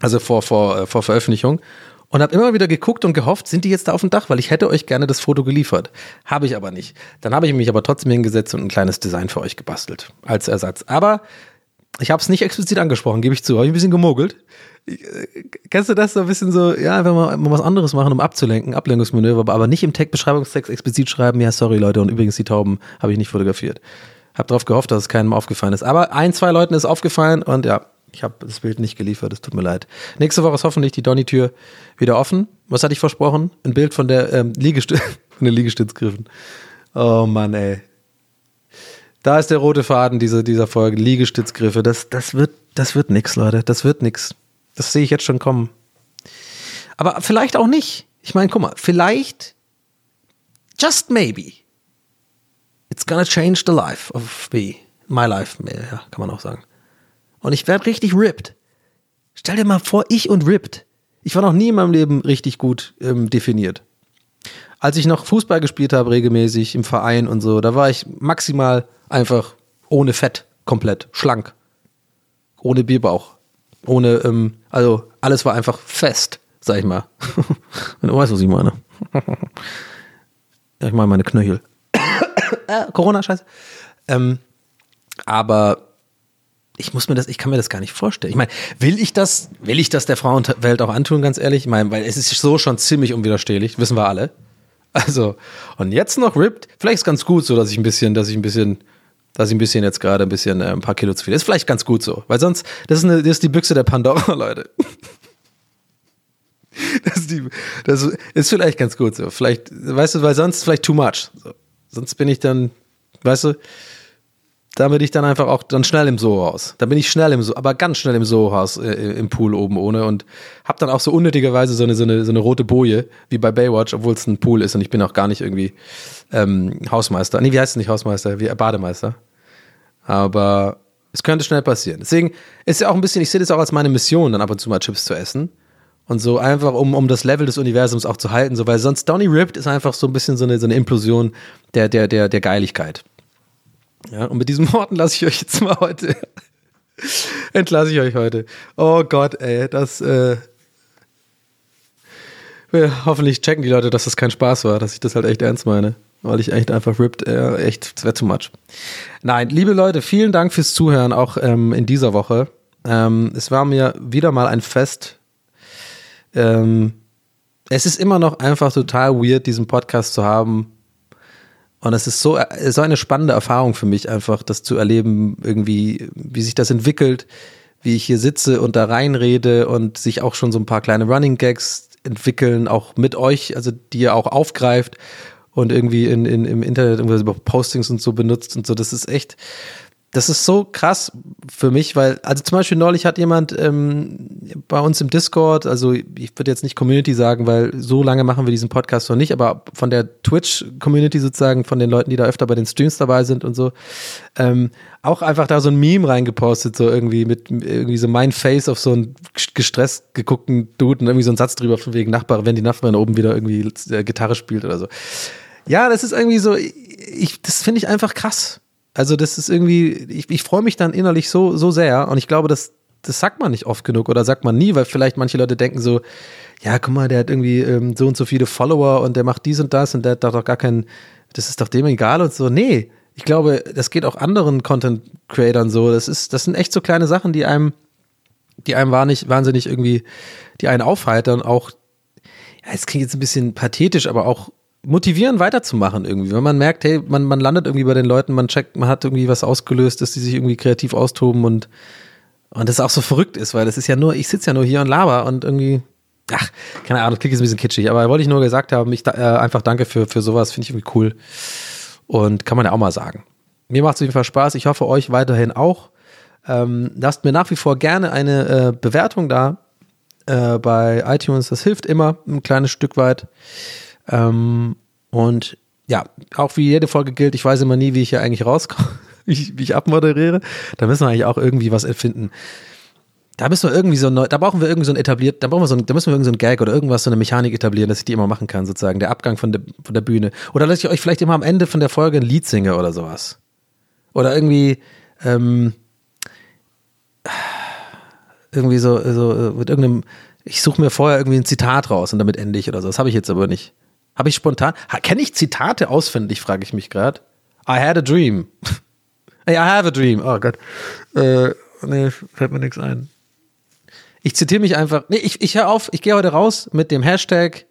also vor, vor, äh, vor Veröffentlichung, und habe immer wieder geguckt und gehofft, sind die jetzt da auf dem Dach, weil ich hätte euch gerne das Foto geliefert. Habe ich aber nicht. Dann habe ich mich aber trotzdem hingesetzt und ein kleines Design für euch gebastelt als Ersatz. Aber ich habe es nicht explizit angesprochen, gebe ich zu. Habe ich ein bisschen gemogelt. Äh, Kennst du das so ein bisschen so, ja, wenn wir mal was anderes machen, um abzulenken, Ablenkungsmanöver, aber nicht im Tech-Beschreibungstext explizit schreiben, ja, sorry Leute, und übrigens die Tauben habe ich nicht fotografiert. Hab darauf gehofft, dass es keinem aufgefallen ist. Aber ein, zwei Leuten ist aufgefallen und ja, ich habe das Bild nicht geliefert, es tut mir leid. Nächste Woche ist hoffentlich die Donny-Tür wieder offen. Was hatte ich versprochen? Ein Bild von der ähm, Liegestütz, von den Liegestützgriffen. Oh Mann, ey. Da ist der rote Faden dieser, dieser Folge. Liegestützgriffe. Das, das wird, das wird nix, Leute. Das wird nix. Das sehe ich jetzt schon kommen. Aber vielleicht auch nicht. Ich meine, guck mal, vielleicht, just maybe, it's gonna change the life of me. My life, ja, kann man auch sagen. Und ich werde richtig ripped. Stell dir mal vor, ich und ripped. Ich war noch nie in meinem Leben richtig gut ähm, definiert. Als ich noch Fußball gespielt habe, regelmäßig im Verein und so, da war ich maximal einfach ohne Fett, komplett schlank. Ohne Bierbauch. Ohne, ähm, also alles war einfach fest, sag ich mal. Wenn du weißt, was ich meine. ich meine meine Knöchel. äh, Corona-Scheiße. Ähm, aber ich muss mir das, ich kann mir das gar nicht vorstellen. Ich meine, will ich das, will ich das der Frauenwelt auch antun, ganz ehrlich? Ich meine, weil es ist so schon ziemlich unwiderstehlich, wissen wir alle. Also, und jetzt noch ripped, vielleicht ist ganz gut so, dass ich ein bisschen, dass ich ein bisschen, dass ich ein bisschen jetzt gerade ein bisschen äh, ein paar Kilo zu viel. Ist vielleicht ganz gut so, weil sonst, das ist, eine, das ist die Büchse der Pandora, Leute. Das ist, die, das ist vielleicht ganz gut so. Vielleicht, weißt du, weil sonst vielleicht too much. So. Sonst bin ich dann, weißt du, da bin ich dann einfach auch dann schnell im Soho-Haus. Da bin ich schnell im, so aber ganz schnell im Soho-Haus äh, im Pool oben ohne und hab dann auch so unnötigerweise so eine, so eine, so eine rote Boje wie bei Baywatch, obwohl es ein Pool ist und ich bin auch gar nicht irgendwie ähm, Hausmeister. Nee, wie heißt es nicht Hausmeister? Wie äh, Bademeister. Aber es könnte schnell passieren. Deswegen ist ja auch ein bisschen, ich sehe das auch als meine Mission, dann ab und zu mal Chips zu essen. Und so einfach, um, um das Level des Universums auch zu halten, so, weil sonst Donny Ripped ist einfach so ein bisschen so eine, so eine Implosion der, der, der, der Geiligkeit. Ja, und mit diesen Worten lasse ich euch jetzt mal heute, entlasse ich euch heute. Oh Gott, ey, das, äh, hoffentlich checken die Leute, dass das kein Spaß war, dass ich das halt echt ernst meine. Weil ich echt einfach ripped, äh, echt, das wäre too much. Nein, liebe Leute, vielen Dank fürs Zuhören, auch ähm, in dieser Woche. Ähm, es war mir wieder mal ein Fest, ähm, es ist immer noch einfach total weird, diesen Podcast zu haben. Und es ist so, so eine spannende Erfahrung für mich, einfach das zu erleben, irgendwie, wie sich das entwickelt, wie ich hier sitze und da reinrede und sich auch schon so ein paar kleine Running Gags entwickeln, auch mit euch, also die ihr auch aufgreift und irgendwie in, in, im Internet irgendwie Postings und so benutzt und so. Das ist echt, das ist so krass für mich, weil, also zum Beispiel neulich hat jemand ähm, bei uns im Discord, also ich würde jetzt nicht Community sagen, weil so lange machen wir diesen Podcast noch nicht, aber von der Twitch-Community sozusagen, von den Leuten, die da öfter bei den Streams dabei sind und so, ähm, auch einfach da so ein Meme reingepostet, so irgendwie mit irgendwie so mein Face auf so einen gestresst geguckten Dude und irgendwie so ein Satz drüber von wegen Nachbar, wenn die Nachbarin oben wieder irgendwie äh, Gitarre spielt oder so. Ja, das ist irgendwie so, ich, das finde ich einfach krass. Also das ist irgendwie, ich, ich freue mich dann innerlich so, so sehr und ich glaube, das, das sagt man nicht oft genug oder sagt man nie, weil vielleicht manche Leute denken so, ja, guck mal, der hat irgendwie ähm, so und so viele Follower und der macht dies und das und der hat doch gar keinen, das ist doch dem egal und so. Nee, ich glaube, das geht auch anderen Content-Creatern so. Das ist, das sind echt so kleine Sachen, die einem, die einem wahnsinnig, irgendwie, die einen aufheitern, auch, ja, es klingt jetzt ein bisschen pathetisch, aber auch motivieren, weiterzumachen irgendwie. Wenn man merkt, hey, man, man landet irgendwie bei den Leuten, man checkt, man hat irgendwie was ausgelöst, dass die sich irgendwie kreativ austoben und, und das auch so verrückt ist, weil das ist ja nur, ich sitze ja nur hier und laber und irgendwie, ach, keine Ahnung, klingt jetzt ein bisschen kitschig, aber wollte ich nur gesagt haben, ich äh, einfach danke für, für sowas, finde ich irgendwie cool. Und kann man ja auch mal sagen. Mir macht es auf jeden Fall Spaß. Ich hoffe, euch weiterhin auch. Ähm, lasst mir nach wie vor gerne eine äh, Bewertung da äh, bei iTunes. Das hilft immer ein kleines Stück weit. Ähm, und ja, auch wie jede Folge gilt, ich weiß immer nie, wie ich hier eigentlich rauskomme, wie ich, wie ich abmoderiere. Da müssen wir eigentlich auch irgendwie was erfinden. Da müssen wir irgendwie so neu, da brauchen wir irgendwie so ein etabliert, da brauchen wir so ein, da müssen wir irgendwie so ein Gag oder irgendwas, so eine Mechanik etablieren, dass ich die immer machen kann, sozusagen, der Abgang von der, von der Bühne. Oder dass ich euch vielleicht immer am Ende von der Folge ein Lied singe oder sowas. Oder irgendwie, ähm, irgendwie so, so mit irgendeinem, ich suche mir vorher irgendwie ein Zitat raus und damit ende ich oder so. Das habe ich jetzt aber nicht. Habe ich spontan. Kenne ich Zitate auswendig, frage ich mich gerade. I had a dream. I have a dream. Oh Gott. Äh, nee, fällt mir nichts ein. Ich zitiere mich einfach. Nee, ich, ich höre auf. Ich gehe heute raus mit dem Hashtag,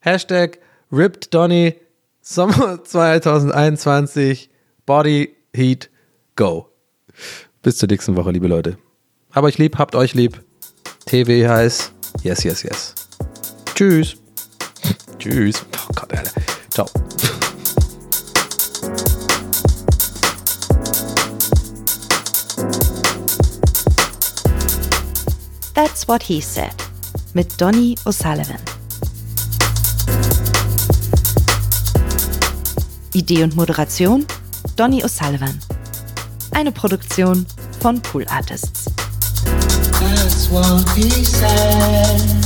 Hashtag Ripped Donny Sommer 2021 Body Heat Go. Bis zur nächsten Woche, liebe Leute. Hab euch lieb, habt euch lieb. TV heißt Yes, yes, yes. Tschüss. Tschüss. Oh Gott, Alter. Ciao. That's What He Said mit Donny O'Sullivan. Idee und Moderation Donny O'Sullivan. Eine Produktion von Pool Artists. That's what he said.